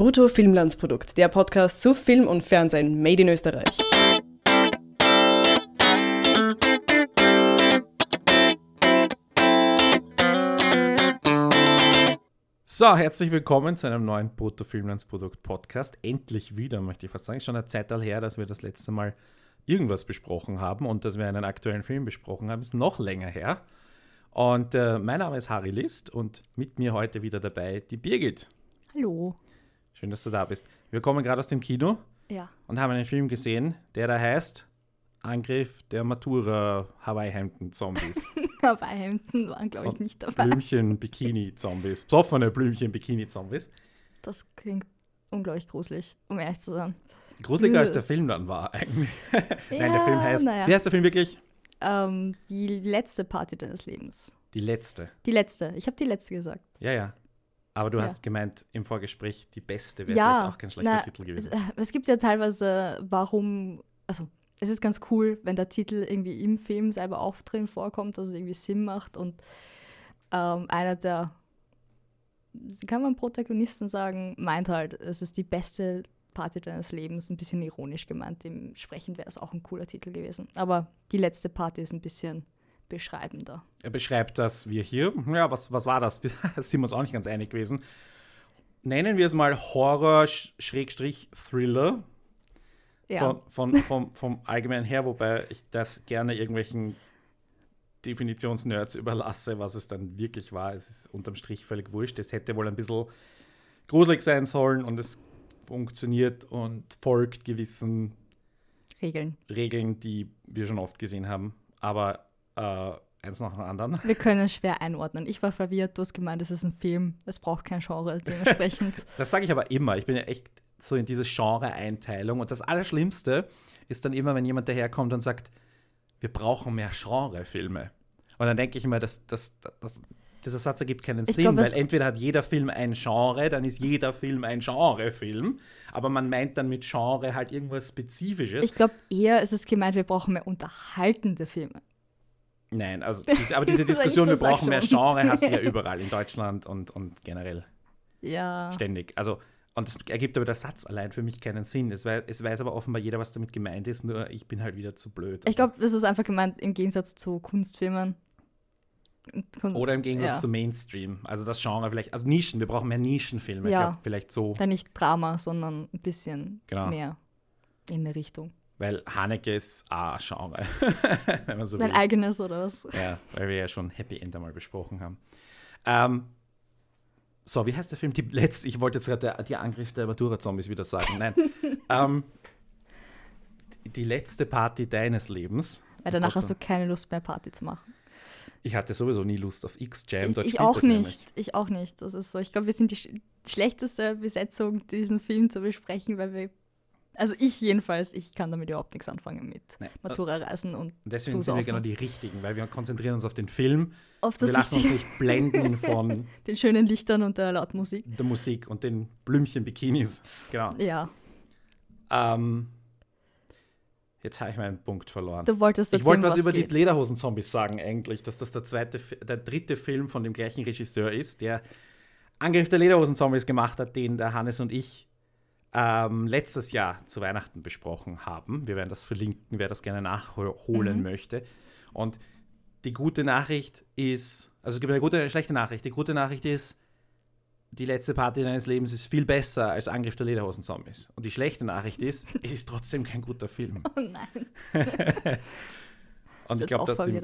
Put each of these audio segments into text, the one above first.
Brutto Filmlandsprodukt, der Podcast zu Film und Fernsehen made in Österreich. So, herzlich willkommen zu einem neuen Brutto Filmlandsprodukt Podcast. Endlich wieder, möchte ich fast sagen. Es ist schon eine Zeit her, dass wir das letzte Mal irgendwas besprochen haben und dass wir einen aktuellen Film besprochen haben. Ist noch länger her. Und äh, mein Name ist Harry List und mit mir heute wieder dabei die Birgit. Hallo. Schön, dass du da bist. Wir kommen gerade aus dem Kino Ja. und haben einen Film gesehen, der da heißt Angriff der Matura Hawaii Hemden Zombies. Hawaii-Hemden waren, glaube ich, nicht dabei. Blümchen Bikini Zombies. Besoffene Blümchen Bikini Zombies. Das klingt unglaublich gruselig, um ehrlich zu sein. Gruseliger als Ugh. der Film dann war eigentlich. Nein, der Ja, Film heißt. naja. Wie heißt der Film wirklich? Ähm, die letzte Party deines Lebens. Die letzte. Die letzte. Ich habe die letzte gesagt. Ja, ja. Aber du Ja. hast gemeint im Vorgespräch, die beste wäre ja. vielleicht auch kein schlechter na, Titel gewesen. Es, äh, es gibt ja teilweise, warum, also es ist ganz cool, wenn der Titel irgendwie im Film selber auch drin vorkommt, dass es irgendwie Sinn macht und ähm, einer der, kann man Protagonisten sagen, meint halt, es ist die beste Party deines Lebens, ein bisschen ironisch gemeint. Dementsprechend wäre das auch ein cooler Titel gewesen. Aber die letzte Party ist ein bisschen beschreibender. Er beschreibt das wir hier. Ja, was, was war das? Da sind wir uns auch nicht ganz einig gewesen. Nennen wir es mal Horror-Thriller Ja, von, von, vom, vom Allgemeinen her, wobei ich das gerne irgendwelchen Definitionsnerds überlasse, was es dann wirklich war. Es ist unterm Strich völlig wurscht. Es hätte wohl ein bisschen gruselig sein sollen und es funktioniert und folgt gewissen Regeln. Regeln, die wir schon oft gesehen haben. Aber äh, eins nach dem anderen. Wir können es schwer einordnen. Ich war verwirrt, du hast gemeint, es ist ein Film. Es braucht kein Genre, dementsprechend. Das sage ich aber immer. Ich bin ja echt so in diese Genre-Einteilung. Und das Allerschlimmste ist dann immer, wenn jemand daherkommt und sagt, wir brauchen mehr Genre-Filme. Und dann denke ich immer, dass, dass, dass, dieser Satz ergibt keinen Ich Sinn, glaub, weil es- entweder hat jeder Film ein Genre, dann ist jeder Film ein Genre-Film. Aber man meint dann mit Genre halt irgendwas Spezifisches. Ich glaube eher, es ist gemeint, wir brauchen mehr unterhaltende Filme. Nein, also diese, aber diese Diskussion, ich, wir brauchen mehr. Genre, hast du ja überall in Deutschland und, und generell. Ja. Ständig. Also, und das ergibt aber der Satz allein für mich keinen Sinn. Es weiß, es weiß aber offenbar jeder, was damit gemeint ist, nur ich bin halt wieder zu blöd. Ich glaube, das ist einfach gemeint im Gegensatz zu Kunstfilmen. Kun Oder im Gegensatz ja. zu Mainstream. Also das Genre vielleicht, also Nischen, wir brauchen mehr Nischenfilme. Ich Ja. glaube, vielleicht so, Dann nicht Drama, sondern ein bisschen Genau. mehr in eine Richtung. Weil Haneke ist auch ein Genre, wenn man so Dein will. eigenes oder was? Ja, weil wir ja schon Happy End einmal besprochen haben. Ähm, so, wie heißt der Film? Die letzte, ich wollte jetzt gerade die Angriff der Matura-Zombies wieder sagen. Nein. ähm, die- letzte Party deines Lebens. Weil danach hast du keine Lust mehr Party zu machen. Ich hatte sowieso nie Lust auf X-Jam. Ich, ich auch nicht. nämlich. Ich auch nicht. Das ist so. Ich glaube, wir sind die sch schlechteste Besetzung, diesen Film zu besprechen, weil wir. Also ich jedenfalls, ich kann damit überhaupt nichts anfangen mit Nein. Matura-Reisen und deswegen sind wir Zusaufen. genau die Richtigen, weil wir konzentrieren uns auf den Film. auf wir das lassen uns nicht blenden von den schönen Lichtern und der lauten Musik. der Musik und den Blümchen-Bikinis. Genau. Ja, Ähm, jetzt habe ich meinen Punkt verloren. du wolltest Ich wollte erzählen, was über geht. die Lederhosen-Zombies sagen, eigentlich, dass das der zweite, der dritte Film von dem gleichen Regisseur ist, der Angriff der Lederhosen-Zombies gemacht hat, den der Hannes und ich ähm, letztes Jahr zu Weihnachten besprochen haben. Wir werden das verlinken, wer das gerne nachholen Mhm. möchte. Und die gute Nachricht ist, also es gibt eine gute und eine schlechte Nachricht. Die gute Nachricht ist, die letzte Party deines Lebens ist viel besser als Angriff der Lederhosen-Zombies. Und die schlechte Nachricht ist, es ist trotzdem kein guter Film. Oh nein, Und ich glaube, da sind,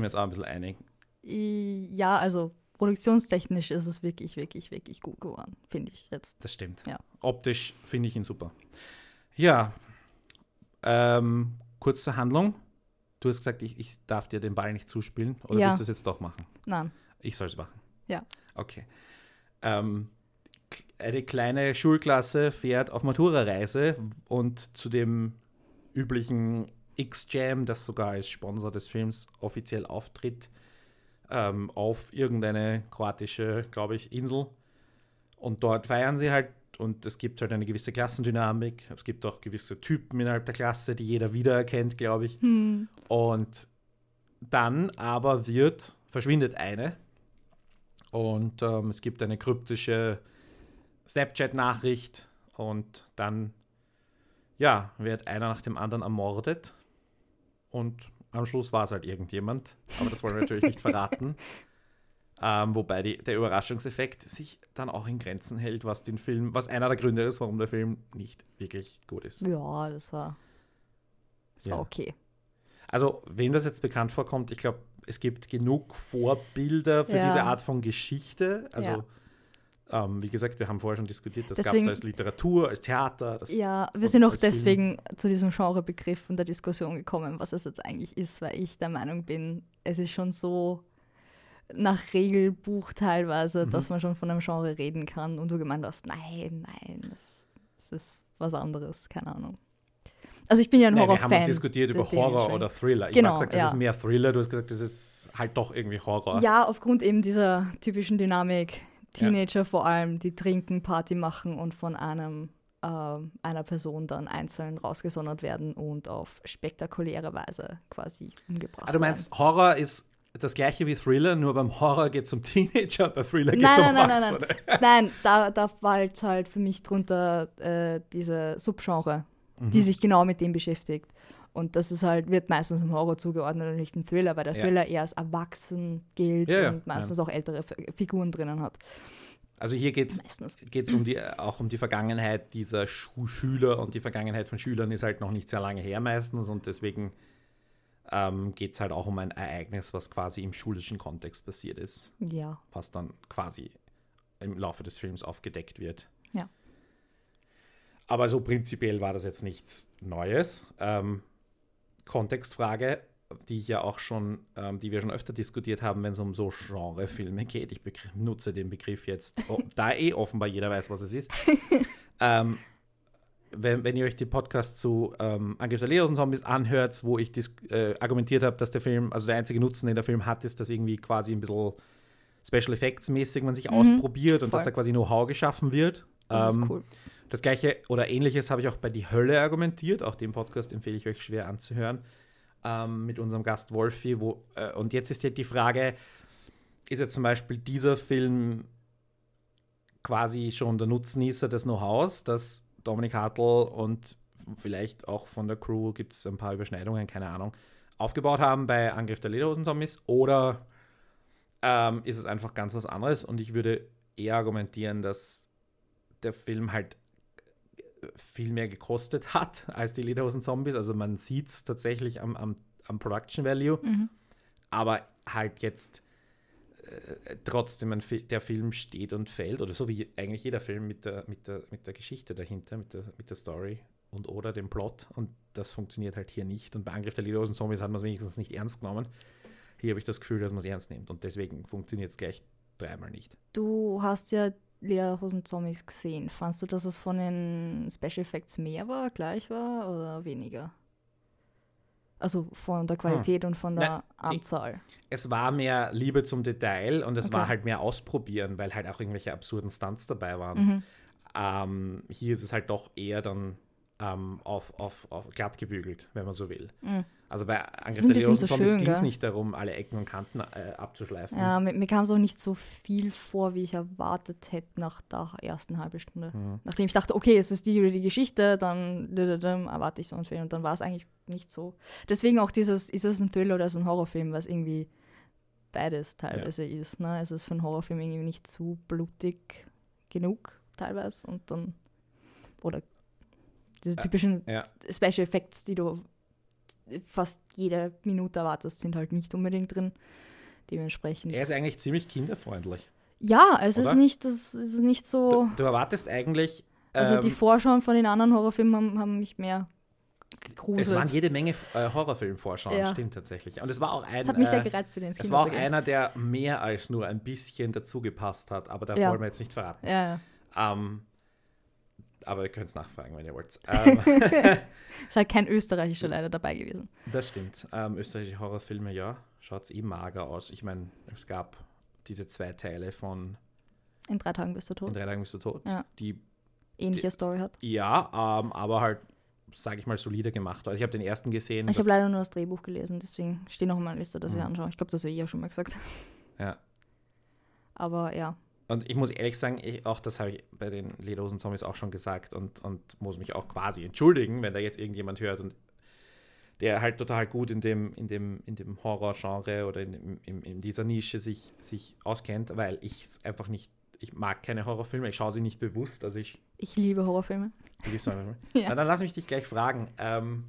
wir jetzt auch ein bisschen einig. Ja, also produktionstechnisch ist es wirklich, wirklich, wirklich gut geworden, finde ich jetzt. Das stimmt. Ja. Optisch finde ich ihn super. Ja, ähm, kurz zur Handlung. Du hast gesagt, ich, ich darf dir den Ball nicht zuspielen. Oder Ja. willst du es jetzt doch machen? Nein, Ich soll es machen. Ja. Okay. Ähm, eine kleine Schulklasse fährt auf Matura-Reise und zu dem üblichen X-Jam, das sogar als Sponsor des Films offiziell auftritt, ähm, auf irgendeine kroatische, glaube ich, Insel. Und dort feiern sie halt und es gibt halt eine gewisse Klassendynamik. Es gibt auch gewisse Typen innerhalb der Klasse, die jeder wiedererkennt, glaube ich. hm. Und dann aber wird, verschwindet eine und ähm, es gibt eine kryptische Snapchat-Nachricht und dann, ja, wird einer nach dem anderen ermordet und am Schluss war es halt irgendjemand, aber das wollen wir natürlich nicht verraten. Ähm, wobei die, der Überraschungseffekt sich dann auch in Grenzen hält, was den Film, was einer der Gründe ist, warum der Film nicht wirklich gut ist. Ja, das war, das Ja. war okay. Also, wem das jetzt bekannt vorkommt, ich glaube, es gibt genug Vorbilder für Ja. diese Art von Geschichte. Also, Ja. Ähm, wie gesagt, wir haben vorher schon diskutiert, das gab es Deswegen- als Literatur, als Theater. Ja, wir sind auch als Film. deswegen zu diesem Genrebegriff und der Diskussion gekommen, was es jetzt eigentlich ist, weil ich der Meinung bin, es ist schon so nach Regelbuch teilweise, Mhm. dass man schon von einem Genre reden kann und du gemeint hast, nein, nein, das, das ist was anderes, keine Ahnung. Also ich bin ja ein Nein, wir Horrorfan. haben auch diskutiert über deswegen Horror oder Thriller. Ich Genau, habe gesagt, das ja. ist mehr Thriller, du hast gesagt, das ist halt doch irgendwie Horror. Ja, aufgrund eben dieser typischen Dynamik. Teenager vor allem, die trinken, Party machen und von einem, ähm, einer Person dann einzeln rausgesondert werden und auf spektakuläre Weise quasi umgebracht Ah, du meinst, Horror ist das gleiche wie Thriller, nur beim Horror geht es um Teenager, bei Thriller geht es um nein, nein, nein, nein. Nein, da, da fällt halt für mich drunter äh, diese Subgenre, die Mhm. sich genau mit dem beschäftigt. Und das ist halt, wird meistens im Horror zugeordnet und nicht im Thriller, weil der Ja. Thriller eher als erwachsen gilt Ja, und meistens auch ältere F Figuren drinnen hat. Also hier geht es Meistens. geht es um die, auch um die Vergangenheit dieser Schu Schüler und die Vergangenheit von Schülern ist halt noch nicht sehr lange her meistens und deswegen ähm, geht es halt auch um ein Ereignis, was quasi im schulischen Kontext passiert ist, Ja. was dann quasi im Laufe des Films aufgedeckt wird. Ja. Aber so prinzipiell war das jetzt nichts Neues. Ähm, Kontextfrage, die ich ja auch schon, ähm, die wir schon öfter diskutiert haben, wenn es um so Genrefilme geht. Ich nutze den Begriff jetzt, oh, da eh offenbar jeder weiß, was es ist. ähm, wenn, wenn ihr euch den Podcast zu ähm, Angriff der Leos und Zombies anhört, wo ich äh, argumentiert habe, dass der Film, also der einzige Nutzen, den der Film hat, ist, dass irgendwie quasi ein bisschen Special Effects mäßig man sich ausprobiert und voll. dass da quasi Know-how geschaffen wird. Das Ähm, ist cool. Das gleiche oder ähnliches habe ich auch bei Die Hölle argumentiert. Auch den Podcast empfehle ich euch schwer anzuhören. Ähm, mit unserem Gast Wolfi. Wo, äh, und jetzt ist ja die Frage: Ist jetzt zum Beispiel dieser Film quasi schon der Nutznießer des Know-hows, das Dominik Hartl und vielleicht auch von der Crew gibt es ein paar Überschneidungen, keine Ahnung, aufgebaut haben bei Angriff der Lederhosen-Zombies? Oder ähm, ist es einfach ganz was anderes? Und ich würde eher argumentieren, dass der Film halt viel mehr gekostet hat als die Lederhosen-Zombies. Also man sieht es tatsächlich am, am, am Production Value, Mhm. aber halt jetzt äh, trotzdem ein, der Film steht und fällt, oder so wie eigentlich jeder Film mit der, mit der, mit der Geschichte dahinter, mit der, mit der Story und oder dem Plot. Und das funktioniert halt hier nicht. Und bei Angriff der Lederhosen-Zombies hat man es wenigstens nicht ernst genommen. Hier habe ich das Gefühl, dass man es ernst nimmt. Und deswegen funktioniert es gleich dreimal nicht. Du hast ja Lederhosen-Zombies gesehen. Fandst du, dass es von den Special Effects mehr war, gleich war oder weniger? Also von der Qualität und von der die- Anzahl. es war mehr Liebe zum Detail und es Okay. war halt mehr Ausprobieren, weil halt auch irgendwelche absurden Stunts dabei waren. Mhm. Ähm, hier ist es halt doch eher dann ähm, auf, auf, auf glatt gebügelt, wenn man so will. Mhm. Also bei ist Angriff der schön, ging es nicht darum, alle Ecken und Kanten äh, abzuschleifen. Ja, mir, mir kam es auch nicht so viel vor, wie ich erwartet hätte nach der ersten halben Stunde. Mhm. Nachdem ich dachte, okay, es ist die oder die Geschichte, dann erwarte ich so einen Film. Und dann war es eigentlich nicht so. Deswegen auch dieses, ist es ein Thriller oder ist es ein Horrorfilm, was irgendwie beides teilweise ist. Ne? Es ist für einen Horrorfilm irgendwie nicht zu blutig genug teilweise. Und dann, oder diese typischen ja. Special Effects, die du fast jede Minute erwartest, sind halt nicht unbedingt drin. Dementsprechend. Er ist eigentlich ziemlich kinderfreundlich. Ja, es Oder? ist nicht, das es ist nicht so. Du, du erwartest eigentlich. also die ähm, Vorschauen von den anderen Horrorfilmen haben, haben mich mehr es gegruselt. waren jede Menge äh, Horrorfilmvorschauen, Ja. stimmt tatsächlich. Und es war auch ein. hat mich sehr äh, gereizt, wieder ins Es war auch einer, der mehr als nur ein bisschen dazu gepasst hat, aber da Ja. wollen wir jetzt nicht verraten. Ja, ja. Ähm, aber ihr könnt es nachfragen, wenn ihr wollt. Ähm, Ist halt kein österreichischer leider dabei gewesen. das stimmt. Ähm, österreichische Horrorfilme, ja, schaut eh mager aus. Ich meine, es gab diese zwei Teile von In drei Tagen bist du In tot. drei Tagen bist du tot, Ja. die Ähnliche Story hat. ja, ähm, aber halt, sage ich mal, solider gemacht. Also ich habe den ersten gesehen. Ich habe leider nur das Drehbuch gelesen, deswegen steht noch in meiner Liste, dass ich Mhm. anschaue. Ich glaube, das habe ich ja schon mal gesagt. Ja. Aber ja, und ich muss ehrlich sagen, ich, auch das habe ich bei den Lederhosen Zombies auch schon gesagt und, und muss mich auch quasi entschuldigen, wenn da jetzt irgendjemand hört und der halt total gut in dem, in dem, in dem Horror-Genre oder in, in, in, dieser Nische sich, sich auskennt, weil ich es einfach nicht, ich mag keine Horrorfilme, ich schaue sie nicht bewusst, also ich Ich liebe Horrorfilme. Du liebst Horrorfilme? Ja. Dann lass mich dich gleich fragen, ähm,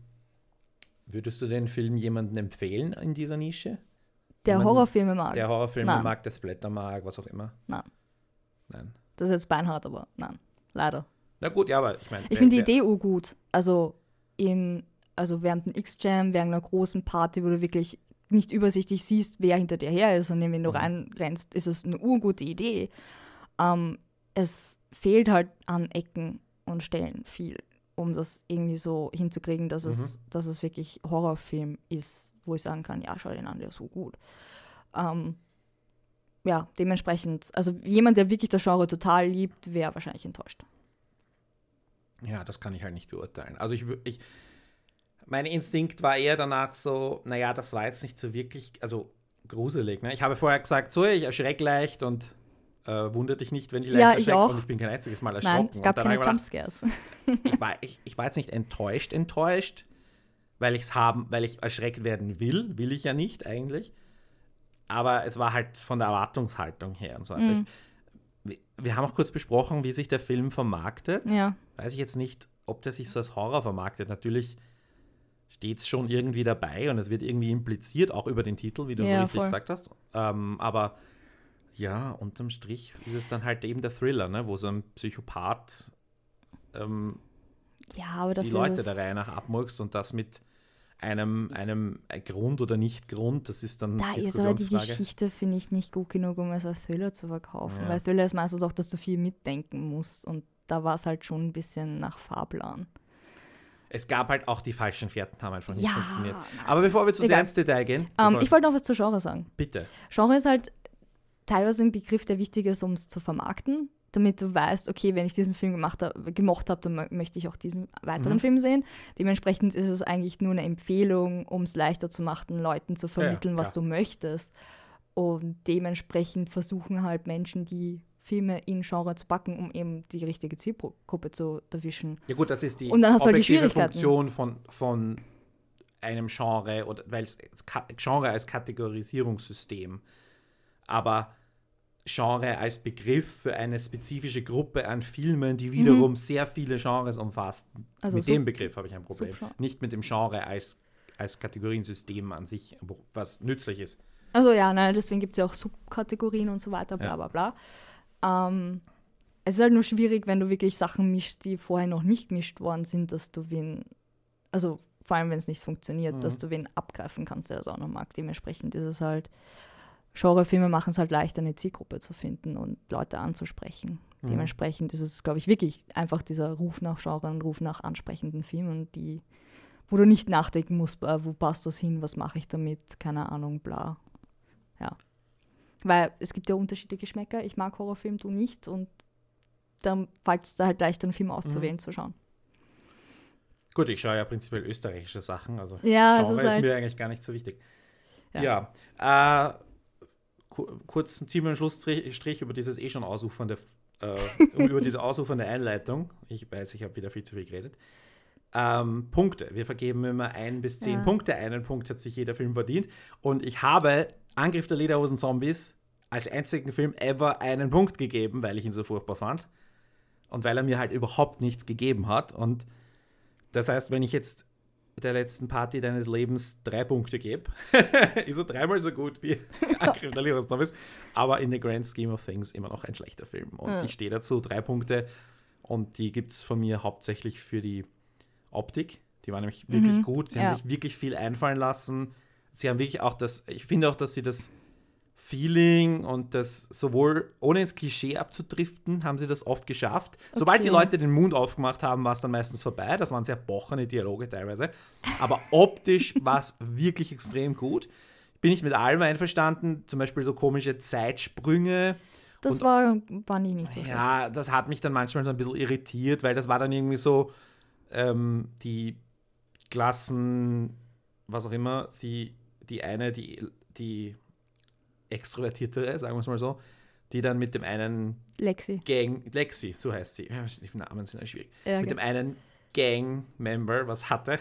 würdest du den Film jemandem empfehlen in dieser Nische? Der Horrorfilme mag. Der Horrorfilme mag, der Splatter mag, was auch immer? Nein. Nein. Das ist jetzt beinhart, aber nein. Leider. Na gut, ja, aber ich meine. Ich finde die Idee auch gut. Also in, also während einem X-Jam, während einer großen Party, wo du wirklich nicht übersichtlich siehst, wer hinter dir her ist und wenn du Mhm. reinrennst, ist es eine urgute Idee. Ähm, es fehlt halt an Ecken und Stellen viel, um das irgendwie so hinzukriegen, dass, es, dass es wirklich Horrorfilm ist, wo ich sagen kann, ja, schau den an, der ist so gut. Ähm, ja, dementsprechend, also jemand, der wirklich das Genre total liebt, wäre wahrscheinlich enttäuscht. Ja, das kann ich halt nicht beurteilen. Also ich, ich mein Instinkt war eher danach so, naja, das war jetzt nicht so wirklich, also gruselig. Ne? Ich habe vorher gesagt, so, ich erschreck leicht und äh, wundert dich nicht, wenn die leicht Ja, ich erschreckt auch. und ich bin kein einziges Mal erschrocken. Nein, es gab keine ich Jumpscares. ich war, ich, ich war jetzt nicht enttäuscht, enttäuscht, weil ich es haben, weil ich erschreckt werden will, will ich ja nicht eigentlich. Aber es war halt von der Erwartungshaltung her und so weiter. Mhm. Wir- wir haben auch kurz besprochen, wie sich der Film vermarktet. Ja, Weiß ich jetzt nicht, ob der sich so als Horror vermarktet. Natürlich steht es schon irgendwie dabei und es wird irgendwie impliziert, auch über den Titel, wie du Ja, so richtig voll. gesagt hast. Ähm, aber ja, unterm Strich ist es dann halt eben der Thriller, ne? wo so ein Psychopath ähm, ja die Leute der Reihe nach abmurkst und das mit einem, einem Grund oder nicht Grund, das ist dann da ist aber die. Geschichte, finde ich, nicht gut genug, um es als Thriller zu verkaufen. Ja. Weil Thriller ist meistens auch, dass du viel mitdenken musst und da war es halt schon ein bisschen nach Fahrplan. Es gab halt auch die falschen Fährten, haben einfach nicht Ja, funktioniert. Aber bevor wir zu sehr ins Detail gehen, Ähm, bevor- ich wollte noch was zur Genre sagen. bitte. Genre ist halt teilweise ein Begriff, der wichtig ist, um es zu vermarkten, damit du weißt, okay, wenn ich diesen Film gemacht hab, gemocht habe, dann mö- möchte ich auch diesen weiteren Mhm. Film sehen. Dementsprechend ist es eigentlich nur eine Empfehlung, um es leichter zu machen, Leuten zu vermitteln, was klar. du möchtest. Und dementsprechend versuchen halt Menschen, die Filme in Genre zu packen, um eben die richtige Zielgruppe zu erwischen. Ja gut, das ist die Und dann hast du halt die objektive. Funktion von, von einem Genre, oder weil es Genre als Kategorisierungssystem, aber Genre als Begriff für eine spezifische Gruppe an Filmen, die wiederum sehr viele Genres umfasst. Mhm. Also mit Sub- dem Begriff habe ich ein Problem. Subgenre. Nicht mit dem Genre als, als Kategoriensystem an sich, was nützlich ist. Also ja, nein, deswegen gibt es ja auch Subkategorien und so weiter, bla bla bla. Ähm, es ist halt nur schwierig, wenn du wirklich Sachen mischst, die vorher noch nicht gemischt worden sind, dass du wen, also vor allem wenn es nicht funktioniert, Mhm. dass du wen abgreifen kannst, der das auch noch mag. Dementsprechend ist es halt, Genrefilme machen es halt leichter, eine Zielgruppe zu finden und Leute anzusprechen. Mhm. Dementsprechend ist es, glaube ich, wirklich einfach dieser Ruf nach Genre und Ruf nach ansprechenden Filmen, die, wo du nicht nachdenken musst, äh, wo passt das hin, was mache ich damit, keine Ahnung, bla. Ja. Weil es gibt ja unterschiedliche Geschmäcker. Ich mag Horrorfilm, du nicht. Und dann fällt es da halt leichter, einen Film auszuwählen, zu schauen. Gut, ich schaue ja prinzipiell österreichische Sachen, also Ja, Genre ist ist, halt- mir eigentlich gar nicht so wichtig. Ja. Ja, äh, ku kurz ziehen wir einen Schlussstrich über dieses eh schon ausufernde, äh, über diese ausufernde Einleitung. Ich weiß, ich habe wieder viel zu viel geredet. Ähm, Punkte. Wir vergeben immer ein bis zehn Ja. Punkte. Einen Punkt hat sich jeder Film verdient. Und ich habe Angriff der Lederhosen Zombies als einzigen Film ever einen Punkt gegeben, weil ich ihn so furchtbar fand. Und weil er mir halt überhaupt nichts gegeben hat. Und das heißt, wenn ich jetzt der letzten Party deines Lebens drei Punkte gebe, ist er dreimal so gut wie Angriff der Zombies. Aber in the grand scheme of things immer noch ein schlechter Film. Und Ja. ich stehe dazu, drei Punkte. Und die gibt es von mir hauptsächlich für die Optik. Die war nämlich wirklich Mhm, gut. Sie ja. haben sich wirklich viel einfallen lassen. Sie haben wirklich auch das, ich finde auch, dass sie das Feeling und das sowohl ohne ins Klischee abzudriften, haben sie das oft geschafft. Sobald die Okay. Leute den Mund aufgemacht haben, war es dann meistens vorbei. Das waren sehr bochene Dialoge teilweise. Aber optisch war es wirklich extrem gut. Bin ich mit allem einverstanden, zum Beispiel so komische Zeitsprünge. Das Und- war, war nie nicht so schlecht. Ja, das hat mich dann manchmal so ein bisschen irritiert, weil das war dann irgendwie so, ähm, die Klassen, was auch immer, sie, die eine, die, die extrovertiertere, sagen wir es mal so, die dann mit dem einen Lexi. Gang, Lexi, so heißt sie, die Namen sind ja schwierig, Ja, mit dem einen Gang-Member was hatte.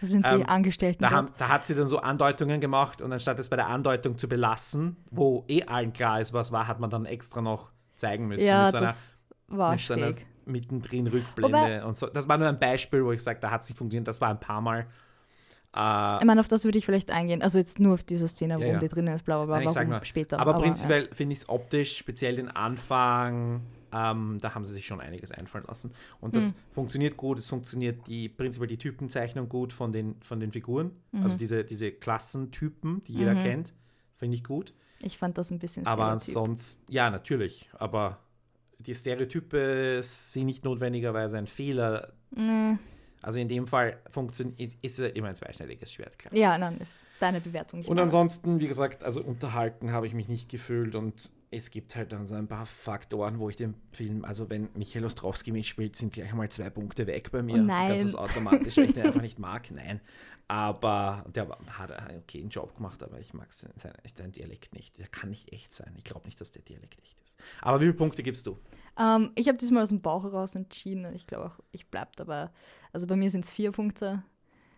Das sind die ähm, Angestellten. Da, haben, da hat sie dann so Andeutungen gemacht und anstatt es bei der Andeutung zu belassen, wo eh allen klar ist, was war, hat man dann extra noch zeigen müssen. ja, mit so einer, das war mit so einer schräg. mittendrin Rückblende Wobei- und so. Das war nur ein Beispiel, wo ich sage, da hat es nicht funktioniert. Das war ein paar Mal. Äh, Ich meine, auf das würde ich vielleicht eingehen. Also jetzt nur auf diese Szene, Ja, warum ja. die drinnen ist, bla bla bla, Nein, ich sag warum nur, später. aber, ja. prinzipiell finde ich es optisch, speziell den Anfang, ähm, da haben sie sich schon einiges einfallen lassen. Und das Hm. funktioniert gut, es funktioniert die, prinzipiell die Typenzeichnung gut von den, von den Figuren. Mhm. Also diese, diese Klassentypen, die jeder kennt, finde ich gut. Ich fand das ein bisschen Aber Stereotyp. ansonsten, ja, natürlich. Aber die Stereotype sind nicht notwendigerweise ein Fehler. Nee. Also in dem Fall funktioniert, ist, ist es immer ein zweischneidiges Schwert, klar. Ja, nein, ist deine Bewertung. Und ansonsten, wie gesagt, also unterhalten habe ich mich nicht gefühlt und es gibt halt dann so ein paar Faktoren, wo ich den Film, also wenn Michael Ostrowski mitspielt, sind gleich mal zwei Punkte weg bei mir. Oh nein. Ganz automatisch, weil ich den einfach nicht mag, nein. Aber der hat einen okayen Job gemacht, aber ich mag seinen, seinen Dialekt nicht. Der kann nicht echt sein. Ich glaube nicht, dass der Dialekt echt ist. Aber wie viele Punkte gibst du? Ähm, ich habe diesmal aus dem Bauch heraus entschieden und ich glaube auch, ich bleibe dabei. Also bei mir sind es vier Punkte.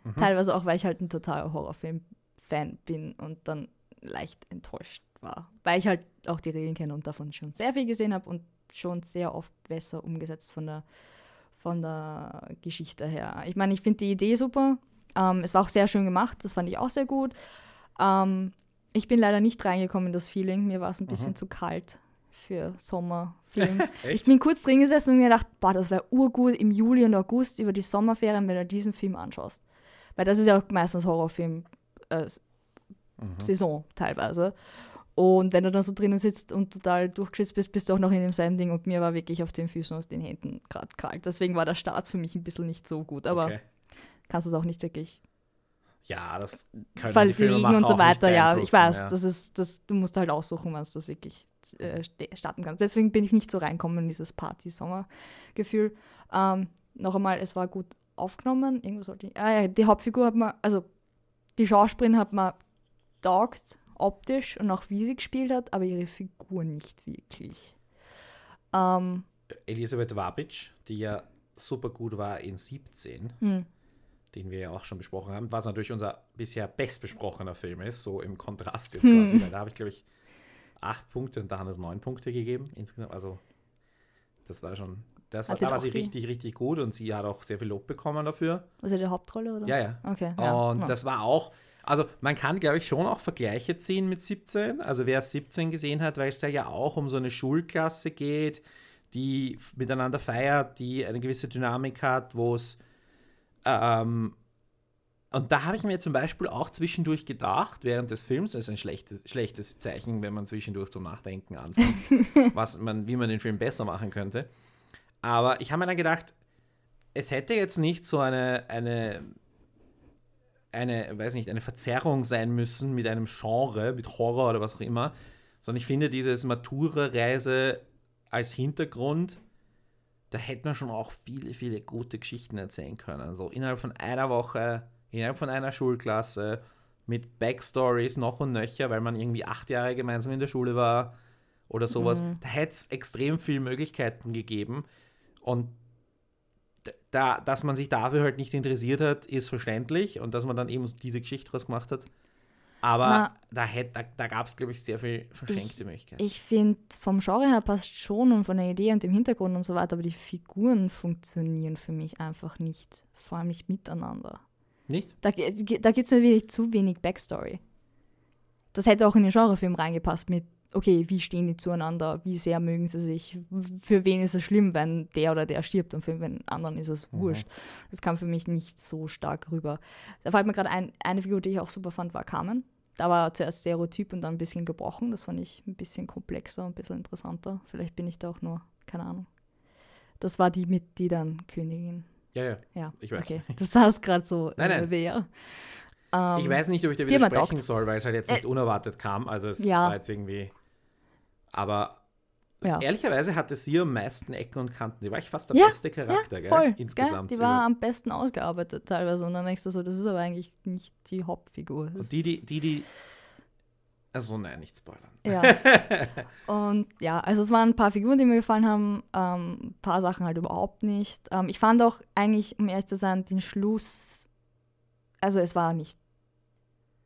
Mhm. Teilweise auch, weil ich halt ein totaler Horrorfilm-Fan bin und dann leicht enttäuscht war. Weil ich halt auch die Regeln kenne und davon schon sehr viel gesehen habe und schon sehr oft besser umgesetzt von der, von der Geschichte her. Ich meine, ich finde die Idee super. Ähm, es war auch sehr schön gemacht, das fand ich auch sehr gut. Ähm, ich bin leider nicht reingekommen in das Feeling. Mir war es ein bisschen zu kalt für Sommerfilm. ich bin kurz drin gesessen und mir gedacht, boah, das wäre urgut im Juli und August über die Sommerferien, wenn du diesen Film anschaust. Weil das ist ja auch meistens Horrorfilm äh, Saison teilweise. Und wenn du dann so drinnen sitzt und total durchgeschwitzt bist, bist du auch noch in demselben Ding. Und mir war wirklich auf den Füßen und auf den Händen gerade kalt. Deswegen war der Start für mich ein bisschen nicht so gut. Aber Okay. kannst du es auch nicht wirklich Ja, das können die Filmemacher und so weiter. Ja, ich weiß, ja. das ist, das, du musst halt aussuchen, wann du das wirklich äh, starten kannst. Deswegen bin ich nicht so reinkommen in dieses Party-Sommer-Gefühl. Ähm, noch einmal, es war gut aufgenommen. Irgendwas sollte ich, ah, ja, die Hauptfigur hat man, also die Schauspielerin hat man taugt, optisch und auch wie sie gespielt hat, aber ihre Figur nicht wirklich. Ähm, Elisabeth Wabic, die ja super gut war in 17, hm. den wir ja auch schon besprochen haben, was natürlich unser bisher bestbesprochener Film ist, so im Kontrast jetzt Hm. quasi, weil da habe ich, glaube ich, acht Punkte und da haben es neun Punkte gegeben insgesamt. Also das war schon, das war, da war sie die- richtig, richtig gut und sie hat auch sehr viel Lob bekommen dafür. Was ist die Hauptrolle, oder? Ja, ja. Okay. Und ja. das war auch, also man kann, glaube ich, schon auch Vergleiche ziehen mit 17. Also wer 17 gesehen hat, weil es da ja auch um so eine Schulklasse geht, die miteinander feiert, die eine gewisse Dynamik hat, wo es ähm, und da habe ich mir zum Beispiel auch zwischendurch gedacht, während des Films, das ist ein schlechtes, schlechtes Zeichen, wenn man zwischendurch zum Nachdenken anfängt, was man, wie man den Film besser machen könnte. Aber ich habe mir dann gedacht, es hätte jetzt nicht so eine, eine, eine, weiß nicht, eine Verzerrung sein müssen mit einem Genre, mit Horror oder was auch immer, sondern ich finde dieses Matura-Reise als Hintergrund, da hätte man schon auch viele, viele gute Geschichten erzählen können. Also innerhalb von einer Woche, innerhalb von einer Schulklasse, mit Backstories noch und nöcher, weil man irgendwie acht Jahre gemeinsam in der Schule war oder sowas. Da hätte es extrem viele Möglichkeiten gegeben. Und da, dass man sich dafür halt nicht interessiert hat, ist verständlich und dass man dann eben diese Geschichte draus gemacht hat. Aber Na. da, hätt- da, da gab es, glaube ich, sehr viel verschenkte Möglichkeiten. Ich finde, vom Genre her passt schon und von der Idee und dem Hintergrund und so weiter, aber die Figuren funktionieren für mich einfach nicht. Vor allem nicht miteinander. Nicht? Da, da gibt es mir wirklich zu wenig Backstory. Das hätte auch in den Genrefilm reingepasst mit, okay, wie stehen die zueinander, wie sehr mögen sie sich, für wen ist es schlimm, wenn der oder der stirbt und für den anderen ist es wurscht. Das kam für mich nicht so stark rüber. Da fällt mir gerade ein, eine Figur, die ich auch super fand, war Carmen. Da war zuerst Stereotyp und dann ein bisschen gebrochen. Das fand ich ein bisschen komplexer und ein bisschen interessanter. Vielleicht bin ich da auch nur, keine Ahnung. Das war die mit, die dann Königin. Ja, ja. Ja, Ich weiß. okay. Du sahst gerade so, Nein, nein. äh, wer. Ich Ähm, weiß nicht, ob ich dir widersprechen soll, weil es halt jetzt nicht unerwartet kam. Also es ja. war jetzt irgendwie. Aber Ja. ehrlicherweise hatte sie am meisten Ecken und Kanten. Die war ich fast der Ja, beste Charakter, ja, gell? voll. Insgesamt. Gell? Die war am besten ausgearbeitet teilweise. Und dann denkst du so, das ist aber eigentlich nicht die Hauptfigur. Das und die, die, die, die Also nein, nicht spoilern. Ja. und ja, also es waren ein paar Figuren, die mir gefallen haben, ähm, ein paar Sachen halt überhaupt nicht. Ähm, ich fand auch eigentlich, um ehrlich zu sein, den Schluss, also es war nicht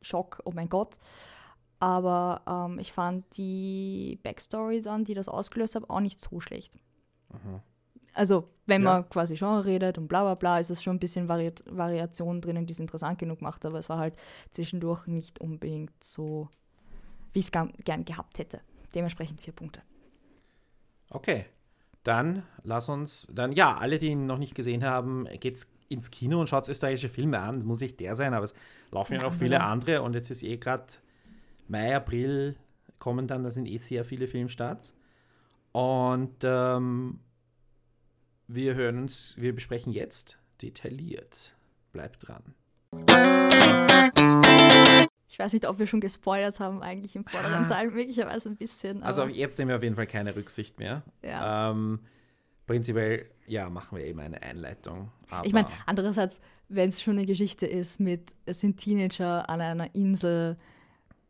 Schock, oh mein Gott, aber ähm, ich fand die Backstory dann, die das ausgelöst hat, auch nicht so schlecht. Mhm. Also, wenn Ja. man quasi Genre redet und bla bla bla, ist es schon ein bisschen Vari Variation drinnen, die es interessant genug macht, aber es war halt zwischendurch nicht unbedingt so, wie ich es gern gehabt hätte. Dementsprechend vier Punkte. Okay, dann lass uns, dann ja, alle, die ihn noch nicht gesehen haben, geht's ins Kino und schaut österreichische Filme an. Muss nicht der sein, aber es laufen ja noch viele andere und jetzt ist eh gerade Mai, April kommen dann, da sind eh sehr viele Filmstarts. Und ähm, wir hören uns, wir besprechen jetzt detailliert. Bleibt dran. Ich weiß nicht, ob wir schon gespoilert haben, eigentlich im vorderen Teil, möglicherweise ein bisschen. Also jetzt nehmen wir auf jeden Fall keine Rücksicht mehr. ja. Ähm, prinzipiell, ja, machen wir eben eine Einleitung. Ich meine, andererseits, wenn es schon eine Geschichte ist mit, es sind Teenager an einer Insel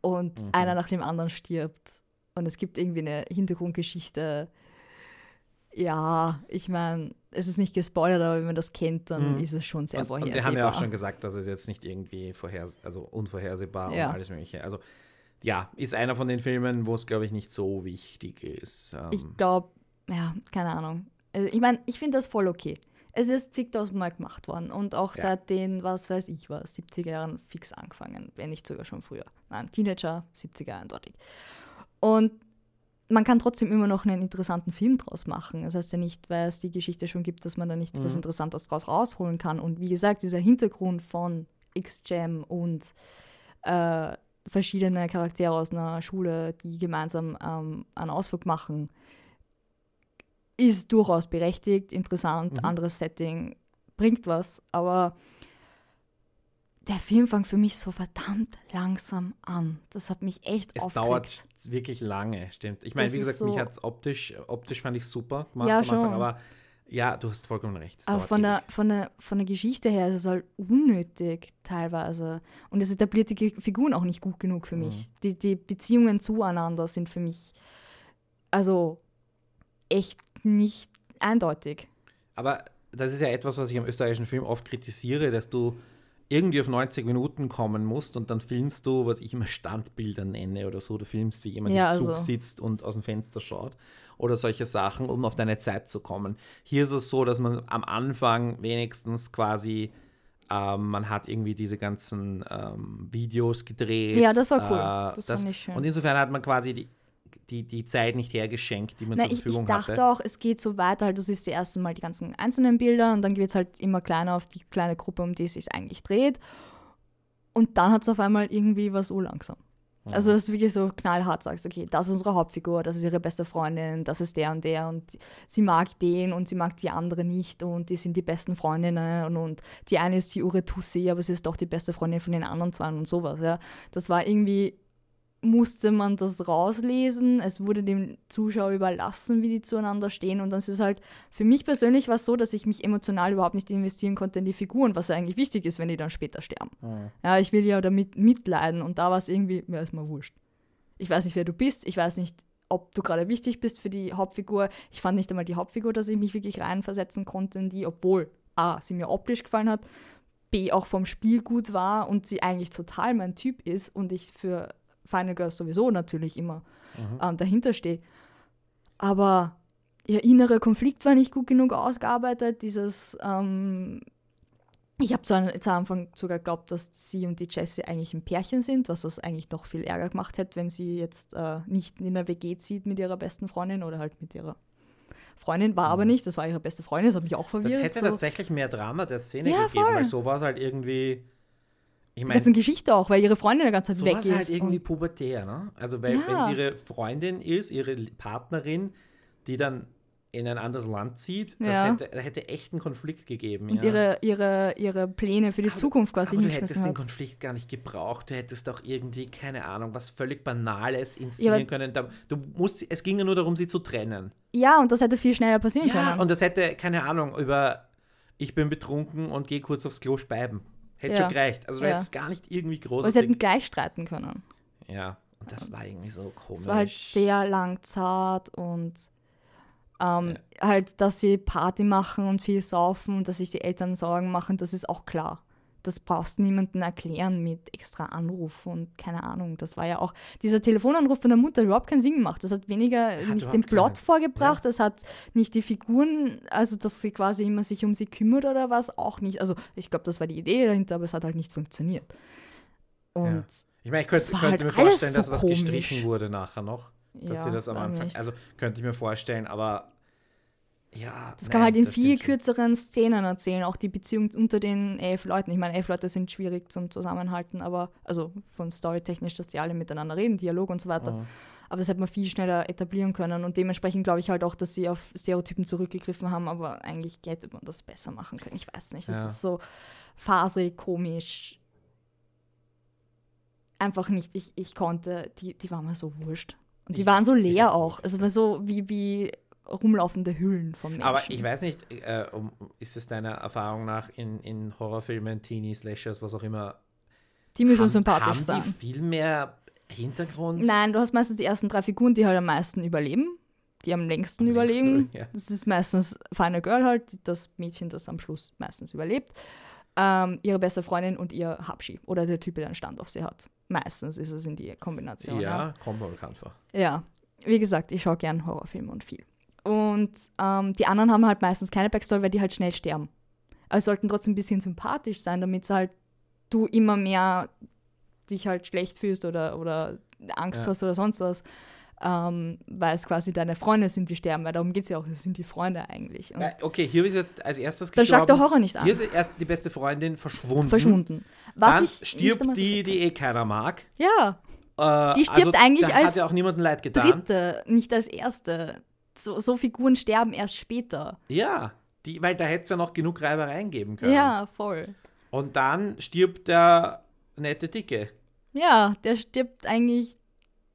und Mhm. einer nach dem anderen stirbt und es gibt irgendwie eine Hintergrundgeschichte. Ja, ich meine, es ist nicht gespoilert, aber wenn man das kennt, dann Mhm. ist es schon sehr und, und vorhersehbar. wir haben ja auch schon gesagt, dass es jetzt nicht irgendwie vorher, also unvorhersehbar Ja. und alles Mögliche. Also ja, ist einer von den Filmen, wo es, glaube ich, nicht so wichtig ist. Ähm, Ich glaube, ja, keine Ahnung. Also ich meine, ich finde das voll okay. Es ist zigtausend Mal gemacht worden und auch Ja. seit den, was weiß ich was, 70er Jahren fix angefangen, wenn nicht sogar schon früher. Nein, Teenager, 70er eindeutig. Und man kann trotzdem immer noch einen interessanten Film draus machen. Das heißt ja nicht, weil es die Geschichte schon gibt, dass man da nicht was Mhm. Interessantes draus rausholen kann. Und wie gesagt, dieser Hintergrund von X-Jam und äh, verschiedene Charaktere aus einer Schule, die gemeinsam ähm, einen Ausflug machen, ist durchaus berechtigt, interessant, Mhm. anderes Setting, bringt was, aber der Film fängt für mich so verdammt langsam an. Das hat mich echt es aufgeregt. dauert wirklich lange, stimmt. Ich meine, Das wie gesagt, so- mich hat es optisch, optisch fand ich super gemacht Ja, am Anfang, schon. aber ja, du hast vollkommen recht. es Aber von der, von, der, von der Geschichte her ist es halt unnötig teilweise. Und es etabliert die Figuren auch nicht gut genug für mich. Die, die Beziehungen zueinander sind für mich also echt nicht eindeutig. Aber das ist ja etwas, was ich am österreichischen Film oft kritisiere, dass du irgendwie auf 90 Minuten kommen musst und dann filmst du, was ich immer Standbilder nenne oder so. Du filmst, wie jemand Ja, im Zug also- sitzt und aus dem Fenster schaut oder solche Sachen, um auf deine Zeit zu kommen. Hier ist es so, dass man am Anfang wenigstens quasi ähm, man hat irgendwie diese ganzen ähm, Videos gedreht. Ja, das war cool. Äh, Das fand ich schön. Und insofern hat man quasi die, die, die Zeit nicht hergeschenkt, die man Na, zur ich, ich Verfügung dachte hatte. auch, es geht so weiter, halt, du siehst die ersten Mal die ganzen einzelnen Bilder und dann wird es halt immer kleiner auf die kleine Gruppe, um die es sich eigentlich dreht. Und dann hat es auf einmal irgendwie was so langsam. Also, dass du wirklich so knallhart sagst, okay, das ist unsere Hauptfigur, das ist ihre beste Freundin, das ist der und der und sie mag den und sie mag die andere nicht und die sind die besten Freundinnen und, und die eine ist die Ure Tussi, aber sie ist doch die beste Freundin von den anderen zwei und sowas, ja. Das war irgendwie, musste man das rauslesen, es wurde dem Zuschauer überlassen, wie die zueinander stehen und dann ist es halt, für mich persönlich war es so, dass ich mich emotional überhaupt nicht investieren konnte in die Figuren, was ja eigentlich wichtig ist, wenn die dann später sterben. Mhm. Ja, ich will ja damit mitleiden und da war es irgendwie, mir ist mal wurscht. Ich weiß nicht, wer du bist, ich weiß nicht, ob du gerade wichtig bist für die Hauptfigur. Ich fand nicht einmal die Hauptfigur, dass ich mich wirklich reinversetzen konnte in die, obwohl A, sie mir optisch gefallen hat, B, auch vom Spiel gut war und sie eigentlich total mein Typ ist und ich für Final Girls sowieso natürlich immer Mhm. ähm, dahinter stehe. Aber ihr innerer Konflikt war nicht gut genug ausgearbeitet. Dieses, ähm, ich habe zu, Anfang sogar geglaubt, dass sie und die Jessie eigentlich ein Pärchen sind, was das eigentlich noch viel Ärger gemacht hätte, wenn sie jetzt äh, nicht in der WG zieht mit ihrer besten Freundin oder halt mit ihrer Freundin. War aber nicht, das war ihre beste Freundin, das hat mich auch verwirrt. Mhm. Das hätte so. tatsächlich mehr Drama der Szene Ja, gegeben, voll. weil so war es halt irgendwie. Ich Die meine, ganze Geschichte auch, weil ihre Freundin die ganze Zeit weg ist. es halt irgendwie und- pubertär, ne? Also, weil, Ja. wenn sie ihre Freundin ist, ihre Partnerin, die dann in ein anderes Land zieht, das Ja. hätte, da hätte echt einen Konflikt gegeben. und ja. ihre, ihre, ihre Pläne für die Aber- Zukunft quasi Aber du hättest hingeschmissen den hat. Konflikt gar nicht gebraucht. Du hättest auch irgendwie, keine Ahnung, was völlig Banales Ja, inszenieren aber- können. Du musst, es ging ja nur darum, sie zu trennen. Ja, und das hätte viel schneller passieren Ja, können. und das hätte, keine Ahnung, über ich bin betrunken und gehe kurz aufs Klo speiben. Hätte Ja. schon gereicht. Also du Ja. hättest gar nicht irgendwie Aber sie hätten gleich streiten können. Ja, Das war irgendwie so komisch. Es war halt sehr lang zart und ähm, halt, dass sie Party machen und viel saufen und dass sich die Eltern Sorgen machen, das ist auch klar. Das brauchst du niemandem erklären mit extra Anruf und keine Ahnung. Das war ja auch, dieser Telefonanruf von der Mutter hat überhaupt keinen Sinn gemacht. Das hat weniger nicht den Plot keinen- vorgebracht, das hat nicht die Figuren, also dass sie quasi immer sich um sie kümmert oder was, auch nicht. Also ich glaube, das war die Idee dahinter, aber es hat halt nicht funktioniert. Und Ich meine, ich könnte, könnte halt mir vorstellen, so dass was komisch. gestrichen wurde nachher noch. Dass ja, sie das am Anfang. Also könnte ich mir vorstellen, aber ja. Das kann nein, man halt in viel stimmt schon. kürzeren Szenen erzählen, auch die Beziehung unter den elf Leuten. Ich meine, elf Leute sind schwierig zum Zusammenhalten, aber also von storytechnisch, dass die alle miteinander reden, Dialog und so weiter. Mhm. Aber das hätte man viel schneller etablieren können und dementsprechend glaube ich halt auch, dass sie auf Stereotypen zurückgegriffen haben, aber eigentlich hätte man das besser machen können. Ich weiß nicht, das Ja. ist so faserig, komisch. Einfach nicht. Ich, ich konnte, die, die waren mir so wurscht. Und die Ich- waren so leer auch. Also war so wie, wie rumlaufende Hüllen von Menschen. Aber ich weiß nicht, äh, ist es deiner Erfahrung nach in, in Horrorfilmen, Teenie, Slashers, was auch immer, Die müssen haben, sympathisch haben sein. die viel mehr Hintergrund? Nein, du hast meistens die ersten drei Figuren, die halt am meisten überleben, die am längsten Am überleben. längsten, ja. Das ist meistens Final Girl halt, das Mädchen, das am Schluss meistens überlebt. Ähm, ihre beste Freundin und ihr Habschi oder der Typ, der einen Stand auf sie hat. Meistens ist es in die Kombination. Ja, kommt mir bekannt vor. Ja, wie gesagt, ich schaue gern Horrorfilme und viel. Und ähm, die anderen haben halt meistens keine Backstory, weil die halt schnell sterben. Aber sollten trotzdem ein bisschen sympathisch sein, damit halt du immer mehr dich halt schlecht fühlst oder, oder Angst Ja. hast oder sonst was. Ähm, weil es quasi deine Freunde sind, die sterben, weil darum geht es ja auch, es sind die Freunde eigentlich. Äh, Okay, hier ist jetzt als erstes dann schlagt der gestorben. Horror nicht an. Hier ist erst die beste Freundin verschwunden. Verschwunden. Was Dann ich stirbt die, die eh keiner mag. Ja, Äh, Die stirbt eigentlich da als hat ja auch niemandem leid getan. dritte, nicht als erste. So, so Figuren sterben erst später. Ja, die, weil da hätte es ja noch genug Reibereien geben können. Ja, voll. Und dann stirbt der nette Dicke. Ja, der stirbt eigentlich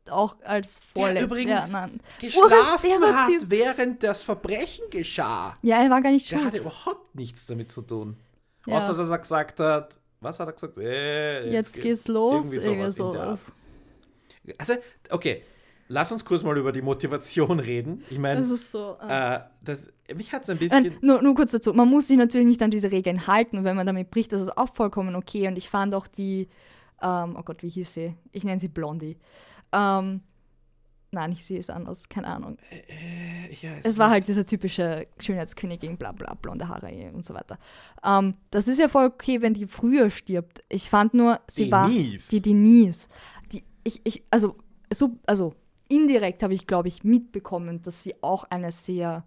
auch als Vorletzter. übrigens ja. Geschlafen hat, während das Verbrechen geschah. ja, er war gar nicht schuld. hatte überhaupt nichts damit zu tun. Ja. Außer, dass er gesagt hat, was hat er gesagt? Äh, Jetzt, geht's los, Irgendwie irgendwie sowas der sowas. Also, okay, lass uns kurz mal über die Motivation reden. Ich meine, Das ist so. Äh. äh, das, mich hat es ein bisschen... Nein, nur, nur kurz dazu, man muss sich natürlich nicht an diese Regeln halten und wenn man damit bricht, das ist auch vollkommen okay. Und ich fand auch die, ähm, oh Gott, wie hieß sie? Ich nenne sie Blondie. Ähm, nein, ich sehe es anders, keine Ahnung. ja, Es war halt diese typische Schönheitskönigin, bla bla, blonde Haare und so weiter. Ähm, das ist ja voll okay, wenn die früher stirbt. Ich fand nur, sie war Denise. die Denise. Die, ich, ich, also, so, also indirekt habe ich, glaube ich, mitbekommen, dass sie auch eine sehr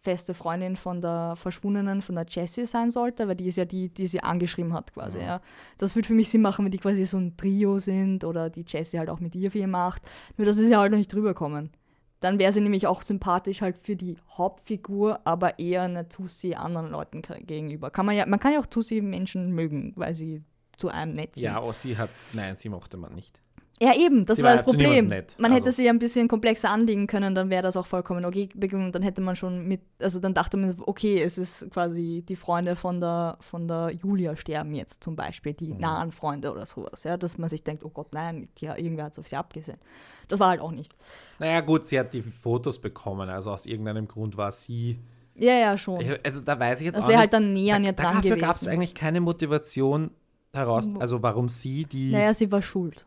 feste Freundin von der Verschwundenen, von der Jessie sein sollte, weil die ist ja die, die sie angeschrieben hat quasi. Ja. Das würde für mich Sinn machen, wenn die quasi so ein Trio sind oder die Jessie halt auch mit ihr viel macht. Nur das ist ja halt noch nicht drüber kommen. Dann wäre sie nämlich auch sympathisch halt für die Hauptfigur, aber eher eine Tussi anderen Leuten gegenüber. Kann man ja, man kann ja auch Tussi Menschen mögen, weil sie zu einem nett sind. Ja, oh, sie hat... Nein, sie mochte man nicht. Ja, eben, das Sie war war das Problem. Man hätte also. sie ein bisschen komplexer anlegen können, dann wäre das auch vollkommen okay gewesen. Dann hätte man schon mit, also dann dachte man, okay, es ist quasi die Freunde von der, von der Julia sterben jetzt zum Beispiel, die Mhm. nahen Freunde oder sowas, ja, dass man sich denkt, oh Gott, nein, die, irgendwer hat es auf sie abgesehen. Das war halt auch nicht. Naja, gut, sie hat die Fotos bekommen, also aus irgendeinem Grund war sie... Ja, ja, schon. Also da weiß ich jetzt Das auch wäre nicht... halt dann näher an ihr da, dran dafür gewesen. gab es eigentlich keine Motivation heraus, also warum sie die... naja, sie war schuld.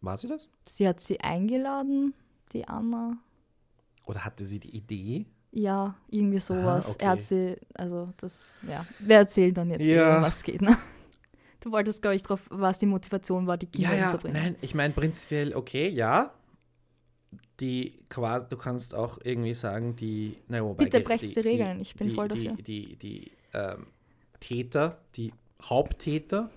War sie das? Sie hat sie eingeladen, die Anna. Oder hatte sie die Idee? Ja, irgendwie sowas. okay. Er hat sie, also das, ja. Wer erzählt dann jetzt, Ja. um was es geht, ne? Du wolltest, glaube ich, drauf, was die Motivation war, die Kinder Ja, ja, umzubringen. nein, ich meine prinzipiell, okay, ja. Die quasi, du kannst auch irgendwie sagen, die. Na, wobei, Bitte brecht die- die Regeln, ich bin die, voll dafür. Die, die, die ähm, Täter, die Haupttäter,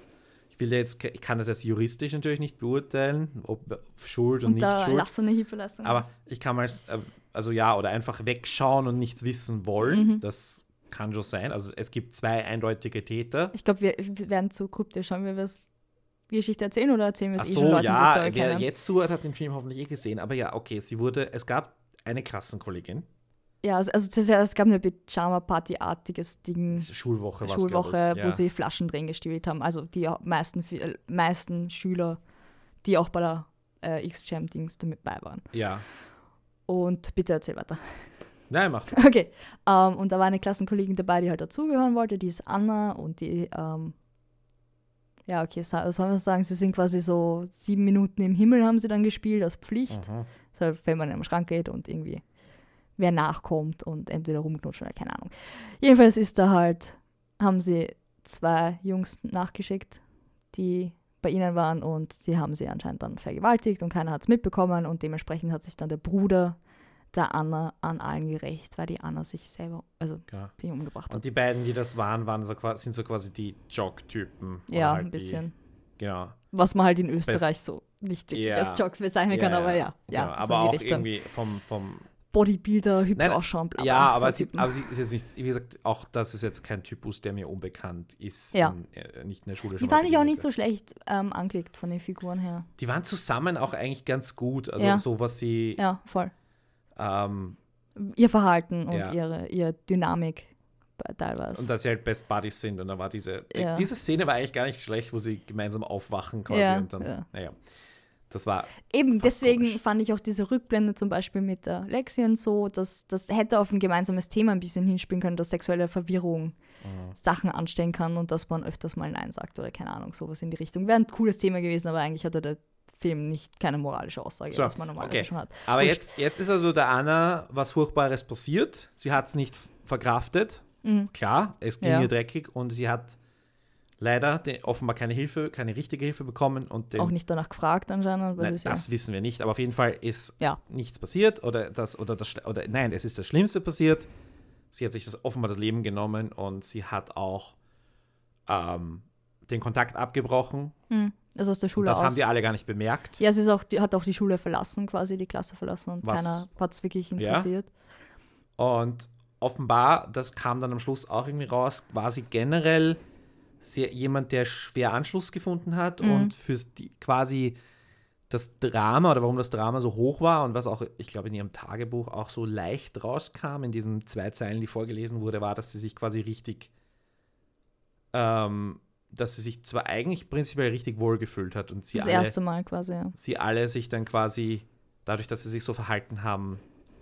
ich will jetzt, ich kann das jetzt juristisch natürlich nicht beurteilen, ob Schuld und, Und nicht da Schuld. lass so eine Hilfeleistung. Aber ich kann mal, äh, also ja, oder einfach wegschauen und nichts wissen wollen. Mhm. Das kann schon sein. Also es gibt zwei eindeutige Täter. ich glaube, wir, werden zu kryptisch. Sollen wir was die Geschichte erzählen oder erzählen wir es eh schon so, Leuten, die die ja, Story wer jetzt zuhört, hat den Film hoffentlich eh gesehen. Aber ja, okay, sie wurde, es gab eine Klassenkollegin. Ja, also, das, es gab eine Pyjama-Party-artiges Ding. Schulwoche war Schulwoche, ich, wo ja. sie Flaschen drin gespielt haben. Also die meisten, äh, meisten Schüler, die auch bei der äh, X-Jam-Dings damit bei waren. Ja. Und bitte erzähl weiter. Nein, mach. Okay. Ähm, und da war eine Klassenkollegin dabei, die halt dazugehören wollte, die ist Anna und die, ähm, ja, okay, sa- soll man sagen, sie sind quasi so sieben Minuten im Himmel haben sie dann gespielt aus Pflicht. Mhm. So, wenn man in den Schrank geht und irgendwie wer nachkommt und entweder rumknutscht oder keine Ahnung. Jedenfalls ist da halt, haben sie zwei Jungs nachgeschickt, die bei ihnen waren und die haben sie anscheinend dann vergewaltigt und keiner hat es mitbekommen und dementsprechend hat sich dann der Bruder der Anna an allen gerecht, weil die Anna sich selber, also Genau. umgebracht hat. Und die beiden, die das waren, waren so, sind so quasi die Jog-Typen. Ja, halt ein bisschen. Die, genau. Was man halt in Österreich so nicht wirklich Ja. als Jokes bezeichnen kann, aber ja. ja genau. so Aber auch irgendwie vom, vom Bodybuilder, hübsch Nein, ausschauen, bla, bla, Ja, so aber, sie, Typen. aber sie ist jetzt nicht, wie gesagt, auch das ist jetzt kein Typus, der mir unbekannt ist. Ja. In, äh, nicht in der Schule Die fand ich auch nicht so schlecht ähm, angelegt von den Figuren her. Die waren zusammen auch eigentlich ganz gut. Also Ja. so, was sie. Ja, voll. Ähm, Ihr Verhalten und Ja. ihre, ihre Dynamik teilweise. und dass sie halt Best Buddies sind. Und da war diese. Ja. Diese Szene war eigentlich gar nicht schlecht, wo sie gemeinsam aufwachen quasi. Ja, und dann, ja. naja. Das war. Eben, deswegen komisch. fand ich auch diese Rückblende zum Beispiel mit der Lexi und so, dass das hätte auf ein gemeinsames Thema ein bisschen hinspielen können, dass sexuelle Verwirrung Mhm. Sachen anstellen kann und dass man öfters mal Nein sagt oder keine Ahnung, sowas in die Richtung. Wäre ein cooles Thema gewesen, aber eigentlich hatte der Film nicht keine moralische Aussage, So, was man normalerweise okay. schon hat. Aber jetzt, jetzt ist also der Anna was Furchtbares passiert. Sie hat es nicht verkraftet. Mhm. Klar, es ging Ja. ihr dreckig und sie hat leider den, offenbar keine Hilfe, keine richtige Hilfe bekommen und den, Auch nicht danach gefragt anscheinend, Nein, das wissen wir nicht, aber auf jeden Fall ist Ja. nichts passiert oder das oder das oder nein, es ist das Schlimmste passiert. Sie hat sich das offenbar das Leben genommen und sie hat auch ähm, den Kontakt abgebrochen. ja. Mhm. Also aus der Und Schule das aus. haben die alle gar nicht bemerkt. Ja, sie ist auch, die hat auch die Schule verlassen, quasi die Klasse verlassen und Was? keiner hat es wirklich interessiert. Und offenbar, das kam dann am Schluss auch irgendwie raus, sie generell sehr, jemand, der schwer Anschluss gefunden hat Mhm. und für die, quasi das Drama oder warum das Drama so hoch war und was auch, ich glaube, in ihrem Tagebuch auch so leicht rauskam, in diesen zwei Zeilen, die vorgelesen wurde, war, dass sie sich quasi richtig, ähm, dass sie sich zwar eigentlich prinzipiell richtig wohl gefühlt hat und sie Das alle, erste Mal quasi, ja. sie alle sich dann quasi, dadurch, dass sie sich so verhalten haben,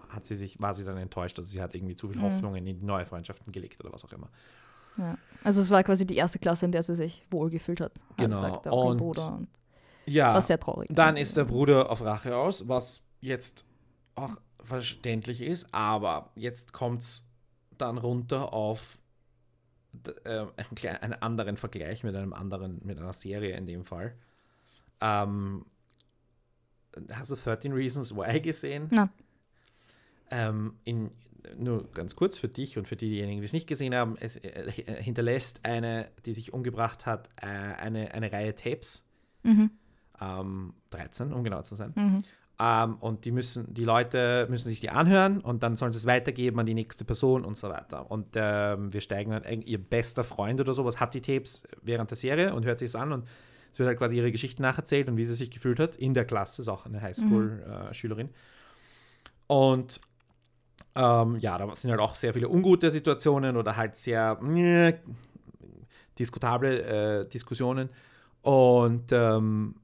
hat sie sich, war sie dann enttäuscht. Also sie hat irgendwie zu viel Mhm. Hoffnungen in die neue Freundschaften gelegt oder was auch immer. Ja. Also es war quasi die erste Klasse, in der sie sich wohl gefühlt hat. hat Genau. gesagt, auch ihr Und- Bruder. Und Ja, was sehr traurig. dann ist der Bruder auf Rache aus, was jetzt auch verständlich ist, aber jetzt kommt es dann runter auf äh, einen, einen anderen Vergleich mit einem anderen, mit einer Serie in dem Fall. Ähm, hast du 13 Reasons Why gesehen? Nein. Ähm, in, nur ganz kurz für dich und für diejenigen, die es nicht gesehen haben, es äh, hinterlässt eine, die sich umgebracht hat, äh, eine, eine Reihe Tapes, Mhm. ähm, 13, um genau zu sein. Mhm. Ähm, und die müssen, die Leute müssen sich die anhören und dann sollen sie es weitergeben an die nächste Person und so weiter. Und ähm, wir steigen dann, ihr bester Freund oder sowas hat die Tapes während der Serie und hört sich es an und es wird halt quasi ihre Geschichten nacherzählt und wie sie sich gefühlt hat in der Klasse, ist auch eine Highschool-Schülerin. und ähm, ja, da sind halt auch sehr viele ungute Situationen oder halt sehr äh, diskutable äh, Diskussionen. Und ähm,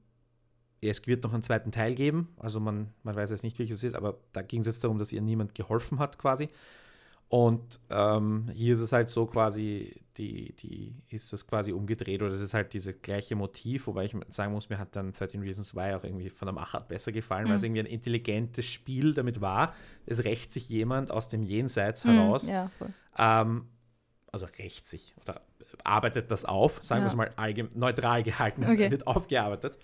es wird noch einen zweiten Teil geben. Also man, man weiß jetzt nicht, wie es ist, aber da ging es jetzt darum, dass ihr niemand geholfen hat quasi. Und ähm, hier ist es halt so quasi, die, die ist das quasi umgedreht oder es ist halt dieses gleiche Motiv, wobei ich sagen muss, mir hat dann 13 Reasons 2 auch irgendwie von der Machart besser gefallen, weil es irgendwie ein intelligentes Spiel damit war. Es rächt sich jemand aus dem Jenseits heraus Mhm. Ja, voll. ähm, also rächt sich oder arbeitet das auf, sagen wir Ja. es mal neutral gehalten, Okay. wird aufgearbeitet.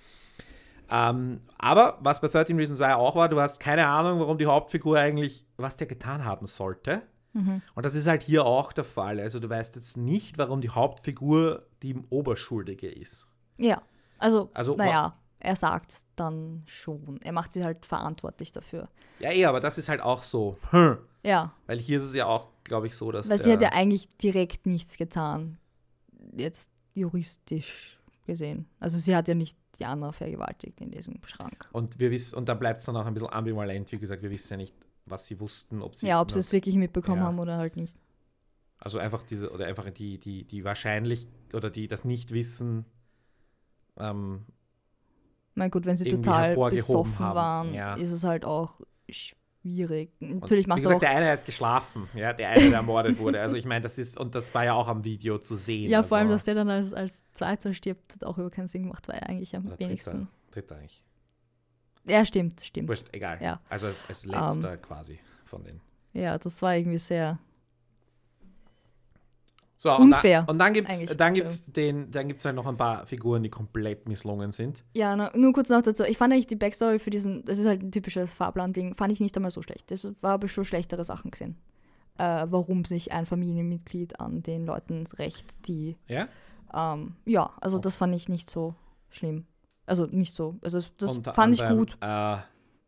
Ähm, aber was bei 13 Reasons Why auch war, du hast keine Ahnung, warum die Hauptfigur eigentlich, was der getan haben sollte. Mhm. Und das ist halt hier auch der Fall. Also du weißt jetzt nicht, warum die Hauptfigur die Oberschuldige ist. Ja, also, Also, naja, er sagt dann schon. Er macht sie halt verantwortlich dafür. Ja, eh, aber das ist halt auch so. Hm. Ja, Weil hier ist es ja auch, glaube ich, so, dass. weil sie hat ja eigentlich direkt nichts getan. Jetzt juristisch gesehen. Also sie hat ja nicht die andere vergewaltigt in diesem Schrank. und wir wissen, und da bleibt es dann auch ein bisschen ambivalent, wie gesagt, wir wissen ja nicht, was sie wussten, ob sie. ja, ob sie es wirklich mitbekommen Ja. haben oder halt nicht. Also einfach diese, oder einfach die, die, die wahrscheinlich, oder die das Nichtwissen, ähm, Na gut, wenn sie total besoffen haben. waren, Ja. ist es halt auch schwierig. Und Natürlich wie macht es gesagt, auch. der eine hat geschlafen, ja, der eine, der ermordet wurde. Also ich meine, das ist, und das war ja auch am Video zu sehen. Ja, vor allem, also, dass der dann als, als Zweiter stirbt, hat auch über keinen Sinn gemacht, weil er eigentlich am oder wenigsten. Dritter, dritter eigentlich. Ja, stimmt, stimmt. Wurscht, egal. Ja. Also als, als letzter quasi von den. Ja, das war irgendwie sehr. So, Unfair, Und dann, und dann gibt es eigentlich. dann gibt's den, dann gibt's halt noch ein paar Figuren, die komplett misslungen sind. Ja, na, nur kurz noch dazu. Ich fand eigentlich die Backstory für diesen, das ist halt ein typisches Fahrplan-Ding, fand ich nicht einmal so schlecht. Das war aber schon schlechtere Sachen gesehen. Äh, warum sich ein Familienmitglied an den Leuten rächt, die. Ja? Ähm, ja, also Oh. das fand ich nicht so schlimm. Also nicht so. Also das Unter fand ich gut. Äh,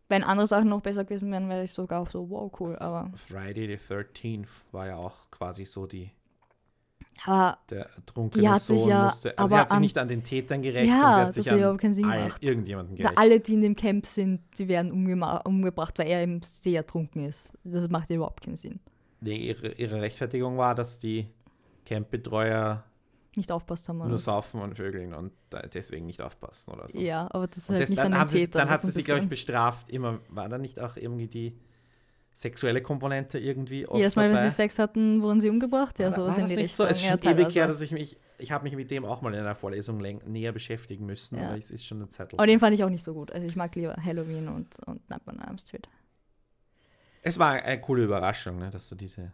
Wenn andere Sachen noch besser gewesen wären, wäre ich sogar auch so, wow, cool. Aber, Friday the 13th war ja auch quasi so die, aber der trunkene Die hat sich Sohn ja musste. Also aber sie hat sich an- nicht an den Tätern gerecht, Ja, sondern sie hat das sich an überhaupt keinen Sinn all- irgendjemanden da gerecht. alle, die in dem Camp sind, die werden umgebracht, weil er eben sehr trunken ist. Das macht überhaupt keinen Sinn. Nee, ihre, ihre Rechtfertigung war, dass die Campbetreuer Nicht aufpasst haben. nur oder saufen und vögeln und da deswegen nicht aufpassen oder so. Ja, aber das ist Und halt das, nicht dann, an den haben sie, Tätern. dann hat sie sich, glaube ich, bestraft. Immer, war da nicht auch irgendwie die sexuelle Komponente irgendwie oft Jedes Mal, wenn dabei? sie Sex hatten, wurden sie umgebracht. Ja, sowas in die nicht so? Richtung. Es ja, ist schon ewig her, dass ich mich, ich habe mich mit dem auch mal in einer Vorlesung näher beschäftigen müssen, Ja. aber es ist schon eine Zeit lang. Aber den fand ich auch nicht so gut. Also ich mag lieber Halloween und, und Nightmare on Elm Street. Es war eine coole Überraschung, ne, dass du diese.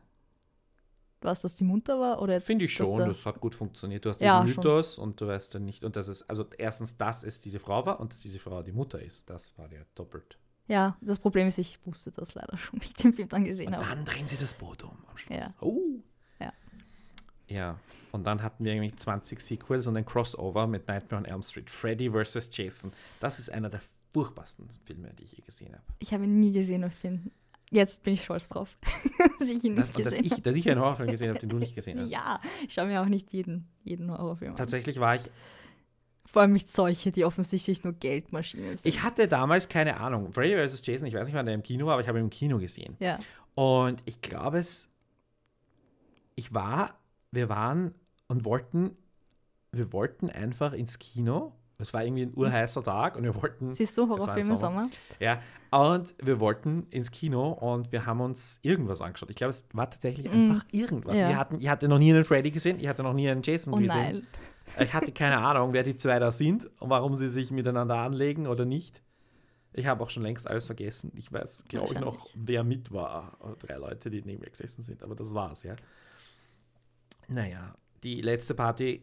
Was, dass die munter war? Oder jetzt, Finde ich schon, das hat gut funktioniert. Du hast Ja, diesen schon. Mythos und du weißt dann nicht, und das ist, also erstens, dass es diese Frau war und dass diese Frau die Mutter ist. Das war ja doppelt. Ja, das Problem ist, ich wusste das leider schon, wie ich den Film dann gesehen Und habe. dann drehen sie das Boot um am Schluss. Ja. Oh. Ja. Ja. Und dann hatten wir irgendwie 20 Sequels und ein Crossover mit Nightmare on Elm Street. Freddy vs. Jason. Das ist einer der furchtbarsten Filme, die ich je gesehen habe. Ich habe ihn nie gesehen und bin, jetzt bin ich stolz drauf, dass ich ihn Das, nicht gesehen ich, dass ich einen Horrorfilm gesehen habe, den du nicht gesehen habe. hast. Ja, ich schaue mir auch nicht jeden, jeden Horrorfilm an. Tatsächlich war ich, Vor allem nicht solche, die offensichtlich nur Geldmaschinen sind. ich hatte damals keine Ahnung. Freddy vs. Jason, ich weiß nicht, wann der im Kino war, aber ich habe ihn im Kino gesehen. ja, Und ich glaube es, ich war, wir waren und wollten, wir wollten einfach ins Kino. Es war irgendwie ein urheißer Tag und wir wollten, siehst du war im Horrorfilme im Sommer. Ja, und wir wollten ins Kino und wir haben uns irgendwas angeschaut. Ich glaube, es war tatsächlich Mm. einfach irgendwas. Ja. Wir hatten, ich hatte noch nie einen Freddy gesehen, ich hatte noch nie einen Jason Oh gesehen. nein. Ich hatte keine Ahnung, wer die zwei da sind und warum sie sich miteinander anlegen oder nicht. Ich habe auch schon längst alles vergessen. Ich weiß, glaube ich, noch, wer mit war. Drei Leute, die neben mir gesessen sind, aber das war's, ja. Naja, die letzte Party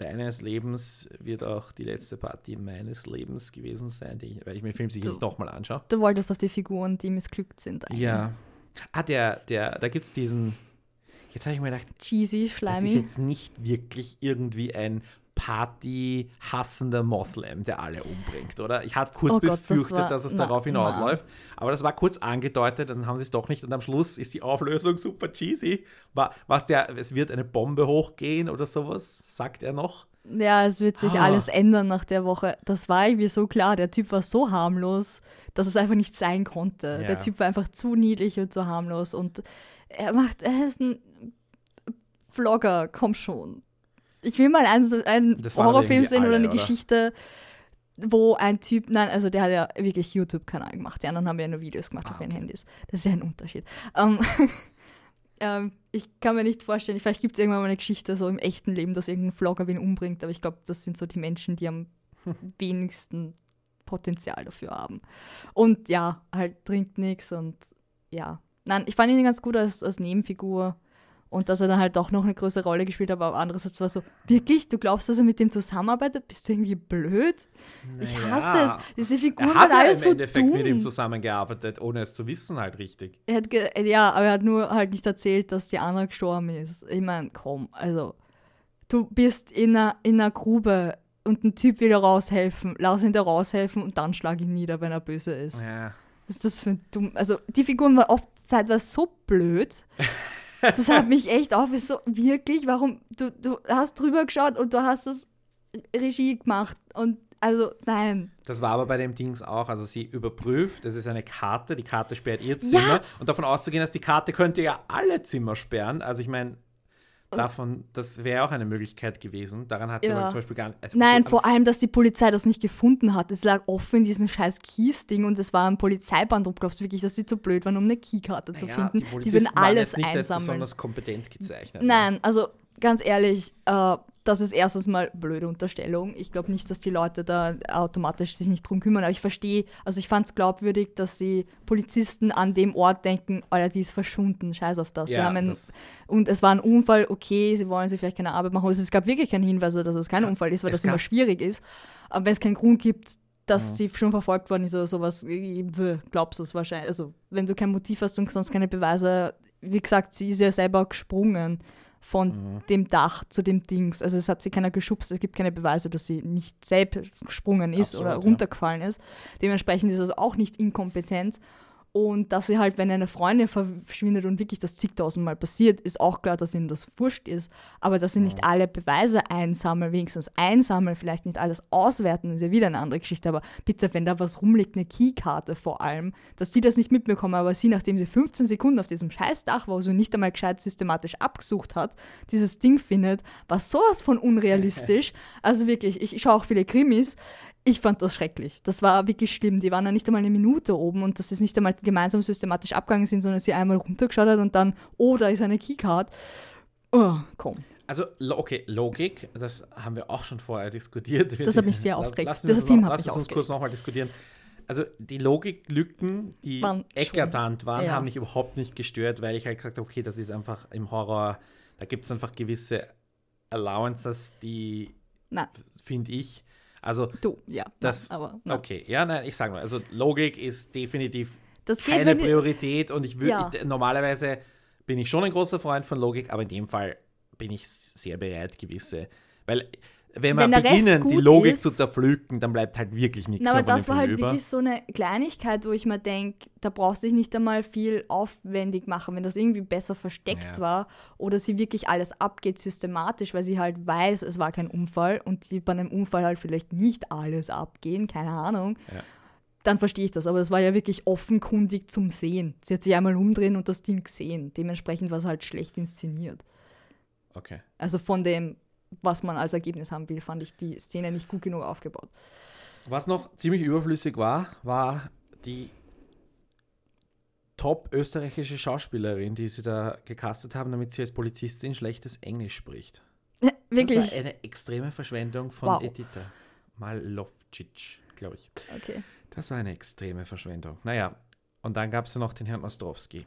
deines Lebens wird auch die letzte Party meines Lebens gewesen sein, die ich, weil ich mir den Film sicher Du- nicht nochmal anschaue. Du wolltest auf die Figuren, die missglückt sind. eingehen. Ja. Ah, der, der, da gibt es diesen. Jetzt habe ich mir gedacht, Cheesy, das ist schleimig. jetzt nicht wirklich irgendwie ein Party-hassender Moslem, der alle umbringt, oder? Ich hatte kurz Oh Gott, das befürchtet, war- dass es na, darauf hinausläuft, aber das war kurz angedeutet, dann haben sie es doch nicht und am Schluss ist die Auflösung super cheesy. War, was der, es wird eine Bombe hochgehen oder sowas, sagt er noch. Ja, es wird sich Ah. alles ändern nach der Woche. Das war irgendwie so klar. Der Typ war so harmlos, dass es einfach nicht sein konnte. Ja. Der Typ war einfach zu niedlich und zu harmlos. Und er macht, er ist ein Vlogger, komm schon. Ich will mal einen, einen Horrorfilm sehen oder eine oder? Geschichte, wo ein Typ, nein, also der hat ja wirklich YouTube-Kanal gemacht. Die anderen haben ja nur Videos gemacht Ah, auf ihren okay. Handys. Das ist ja ein Unterschied. Ähm, ähm, ich kann mir nicht vorstellen, vielleicht gibt es irgendwann mal eine Geschichte so im echten Leben, dass irgendein Vlogger wen umbringt, aber ich glaube, das sind so die Menschen, die am wenigsten Potenzial dafür haben. Und ja, halt trinkt nichts und ja. Nein, ich fand ihn ganz gut als, als Nebenfigur und dass er dann halt doch noch eine größere Rolle gespielt hat, aber andererseits war so, wirklich, du glaubst, dass er mit dem zusammenarbeitet? Bist du irgendwie blöd? Ich hasse Naja, es. Diese Figuren Er waren hat ja im Endeffekt dumm. mit ihm zusammengearbeitet, ohne es zu wissen halt richtig. Er hat ge ja, aber er hat nur halt nicht erzählt, dass die andere gestorben ist. Ich meine, komm, also du bist in einer, in einer Grube und ein Typ will dir raushelfen, lass ihn da raushelfen und dann schlag ihn nieder, wenn er böse ist. Ja. Was ist das für ein dumm... Also die Figuren waren oft zeitweise so blöd. Das hat mich echt auf, so wirklich, warum, du, du hast drüber geschaut und du hast das Regie gemacht und also nein. Das war aber bei dem Dings auch. Also sie überprüft, das ist eine Karte, die Karte sperrt ihr Zimmer. Und davon auszugehen, dass die Karte könnte ja alle Zimmer sperren. Also ich meine, davon, das wäre auch eine Möglichkeit gewesen. Daran hat sie Ja. zum Beispiel gar nicht. Also, Nein, vor allem, dass die Polizei das nicht gefunden hat. Es lag offen in diesem scheiß Kies-Ding und es war ein Polizeiband drum. Glaubst du wirklich, dass sie zu blöd waren, um eine Keykarte zu naja, finden? Die, Die, Polizisten würden waren alles jetzt nicht einsammeln. besonders kompetent gezeichnet. Nein, also ganz ehrlich, äh, das ist erstens mal blöde Unterstellung. Ich glaube nicht, dass die Leute da automatisch sich nicht drum kümmern, aber ich verstehe, also ich fand es glaubwürdig, dass die Polizisten an dem Ort denken, Alter, die ist verschwunden, scheiß auf das. Wir Ja, haben einen, das- und es war ein Unfall, okay, sie wollen sich vielleicht keine Arbeit machen, also es gab wirklich keine Hinweise, dass es kein Ja, Unfall ist, weil das immer schwierig ist. Aber wenn es keinen Grund gibt, dass Mhm. sie schon verfolgt worden ist oder sowas, äh, glaubst du es wahrscheinlich. Also wenn du kein Motiv hast und sonst keine Beweise, wie gesagt, sie ist ja selber gesprungen von Mhm. dem Dach zu dem Dings. Also es hat sie keiner geschubst, es gibt keine Beweise, dass sie nicht selbst gesprungen ist Absolut, oder ja. runtergefallen ist. Dementsprechend ist es auch nicht inkompetent. Und dass sie halt, wenn eine Freundin verschwindet und wirklich das zigtausendmal passiert, ist auch klar, dass ihnen das wurscht ist. Aber dass sie nicht alle Beweise einsammeln, wenigstens einsammeln, vielleicht nicht alles auswerten, ist ja wieder eine andere Geschichte. Aber bitte, wenn da was rumliegt, eine Keykarte vor allem, dass sie das nicht mitbekommen, aber sie, nachdem sie 15 Sekunden auf diesem Scheißdach war, so nicht einmal gescheit systematisch abgesucht hat, dieses Ding findet, war sowas von unrealistisch. Also wirklich, ich, ich schaue auch viele Krimis. Ich fand das schrecklich. Das war wirklich schlimm. Die waren ja nicht einmal eine Minute oben und dass sie nicht einmal gemeinsam systematisch abgegangen sind, sondern sie einmal runtergeschaut hat und dann, oh, da ist eine Keycard. Oh, komm. Also, okay, Logik, das haben wir auch schon vorher diskutiert. Das hat mich sehr aufgeregt. Lassen wir Dieser es Film noch- hat lass mich uns kurz nochmal diskutieren. Also, die Logiklücken, die Waren eklatant waren, ja. haben mich überhaupt nicht gestört, weil ich halt gesagt habe, okay, das ist einfach im Horror, da gibt es einfach gewisse Allowances, die, finde ich, also, du, ja. Das- nein, aber nein. okay, ja, nein, ich sage mal, also Logik ist definitiv geht, keine Priorität und ich würde Ja. normalerweise bin ich schon ein großer Freund von Logik, aber in dem Fall bin ich sehr bereit, gewisse, weil wenn wir beginnen, die Logik ist- zu zerpflücken, dann bleibt halt wirklich nichts Na, mehr aber das war halt über. wirklich so eine Kleinigkeit, wo ich mir denke, da brauchst du dich nicht einmal viel aufwendig machen, wenn das irgendwie besser versteckt Ja. war oder sie wirklich alles abgeht systematisch, weil sie halt weiß, es war kein Unfall und die bei einem Unfall halt vielleicht nicht alles abgehen, keine Ahnung. Ja. Dann verstehe ich das, aber das war ja wirklich offenkundig zum Sehen. Sie hat sich einmal umdrehen und das Ding gesehen. Dementsprechend war es halt schlecht inszeniert. Okay. Also von dem, was man als Ergebnis haben will, fand ich die Szene nicht gut genug aufgebaut. Was noch ziemlich überflüssig war, war die top österreichische Schauspielerin, die sie da gecastet haben, damit sie als Polizistin schlechtes Englisch spricht. Das Wirklich. war eine extreme Verschwendung von Wow. Edita Malovcic, glaube ich. Okay. Das war eine extreme Verschwendung. Naja, und dann gab es ja noch den Herrn Ostrowski.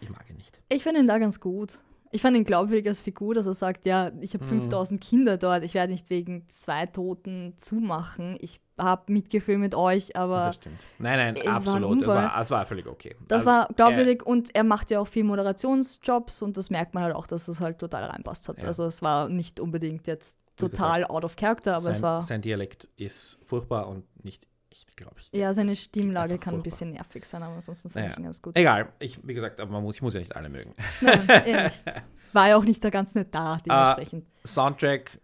Ich mag ihn nicht. Ich finde ihn da ganz gut. Ich fand ihn glaubwürdig als Figur, dass er sagt, ja, ich Mhm. habe 5000 Kinder dort, ich werde nicht wegen zwei Toten zumachen. Ich habe Mitgefühl mit euch, aber das stimmt. Nein, nein, es war absolut. Das war, das war völlig okay. das Also, war äh, glaubwürdig und er macht ja auch viel Moderationsjobs und das merkt man halt auch, dass es halt total reinpasst hat. Ja. Also es war nicht unbedingt jetzt total out of character, aber sein, es war, sein Dialekt ist furchtbar und nicht echt, glaube ich. ja, seine Stimmlage kann ein furchtbar. bisschen nervig sein, aber ansonsten fand Naja. ich ihn ganz gut. Egal, ich, wie gesagt, aber man muss, ich muss ja nicht alle mögen. Nein, nicht. War ja auch nicht da ganz nicht da, Ah, dementsprechend. Soundtrack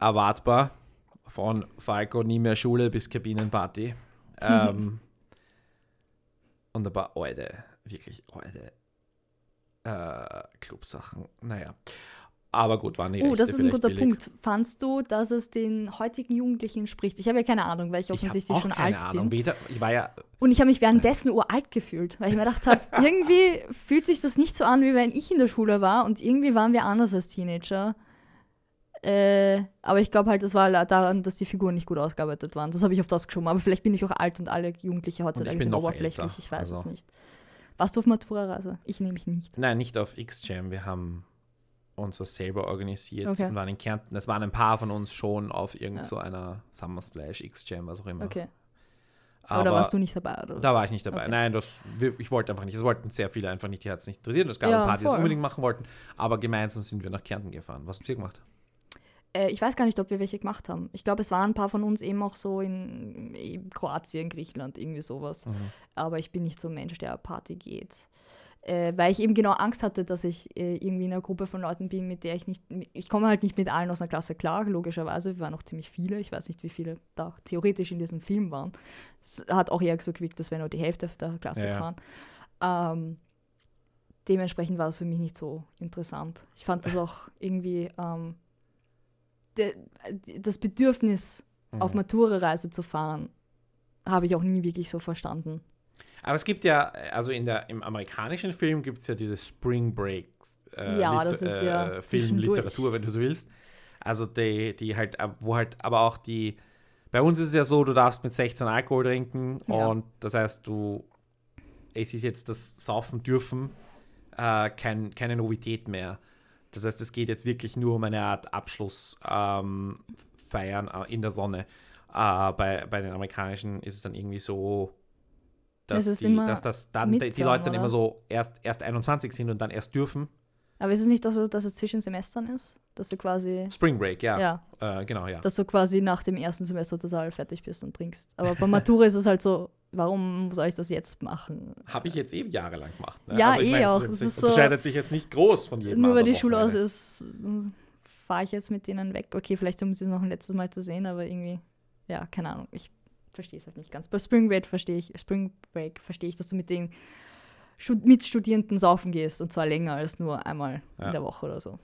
erwartbar von Falco, nie mehr Schule bis Kabinenparty. ähm, und ein paar alte, wirklich alte äh, Clubsachen. Naja. Aber gut, waren die Oh, Rechte das ist ein guter billig. Punkt. Fandst du, dass es den heutigen Jugendlichen spricht? Ich habe ja keine Ahnung, weil ich Ich offensichtlich auch schon keine alt Ahnung. bin. Weder, ich war ja Und ich habe mich währenddessen uralt gefühlt, weil ich mir gedacht habe, irgendwie fühlt sich das nicht so an, wie wenn ich in der Schule war und irgendwie waren wir anders als Teenager. Äh, aber ich glaube halt, das war daran, dass die Figuren nicht gut ausgearbeitet waren. Das habe ich auf das geschoben. Aber vielleicht bin ich auch alt und alle Jugendliche heutzutage sind oberflächlich. älter, ich weiß es also. nicht. Warst du auf Matura-Reise? Ich nämlich nicht. Nein, nicht auf X-Jam. Wir haben uns was selber organisiert Okay. und waren in Kärnten. Es waren ein paar von uns schon auf irgend Ja. so einer Summer Splash, X-Jam, was auch immer. Okay. Aber Oder warst du nicht dabei? Oder? da war ich nicht dabei. Okay. Nein, das, ich wollte einfach nicht. Es wollten sehr viele einfach nicht, die hat es nicht interessiert. Es gab Ja, ein paar, die das voll. unbedingt machen wollten. Aber gemeinsam sind wir nach Kärnten gefahren. Was habt ihr gemacht? Äh, ich weiß gar nicht, ob wir welche gemacht haben. Ich glaube, es waren ein paar von uns eben auch so in, in Kroatien, Griechenland, irgendwie sowas. Aber ich bin nicht so ein Mensch, der Party geht. Äh, weil ich eben genau Angst hatte, dass ich äh, irgendwie in einer Gruppe von Leuten bin, mit der ich nicht, ich komme halt nicht mit allen aus einer Klasse klar, logischerweise. Wir waren auch ziemlich viele. Ich weiß nicht, wie viele da theoretisch in diesem Film waren. Es hat auch eher so gewirkt, dass wir nur die Hälfte der Klasse Ja, ja. waren. Ähm, dementsprechend war es für mich nicht so interessant. Ich fand das auch irgendwie ähm, der, das Bedürfnis, Mhm. auf Matura-Reise zu fahren, habe ich auch nie wirklich so verstanden. Aber es gibt ja, also in der, im amerikanischen Film gibt es ja diese Spring Break äh, Ja, das ist ja Film, zwischendurch. Literatur, wenn du so willst. Also die, die halt, äh, wo halt aber auch die, bei uns ist es ja so, du darfst mit 16 Alkohol trinken Ja. und das heißt, du, es ist jetzt das Saufen dürfen äh, kein, keine Novität mehr. Das heißt, es geht jetzt wirklich nur um eine Art Abschluss ähm, feiern äh, in der Sonne. Äh, bei, bei den amerikanischen ist es dann irgendwie so, dass, ist die, dass das dann die, Leute dann immer so erst, erst 21 sind und dann erst dürfen. Aber ist es nicht auch so, dass es zwischen Semestern ist? Dass du quasi, Spring Break, ja. ja, Äh, genau, ja. dass du quasi nach dem ersten Semester total fertig bist und trinkst. Aber bei Matura ist es halt so, warum soll ich das jetzt machen? Habe ich jetzt eh jahrelang gemacht. Ne? Ja, ich eh mein, es auch. Das nicht, so- unterscheidet sich jetzt nicht groß von jedem Nur weil die Schule aus ist, fahre ich jetzt mit denen weg. Okay, vielleicht um sie noch ein letztes Mal zu sehen, aber irgendwie, ja, keine Ahnung. Ich verstehe es halt nicht ganz. Bei Spring Break verstehe ich, Spring Break verstehe ich, dass du mit den Stud Mitstudierenden saufen gehst und zwar länger als nur einmal Ja. in der Woche oder so.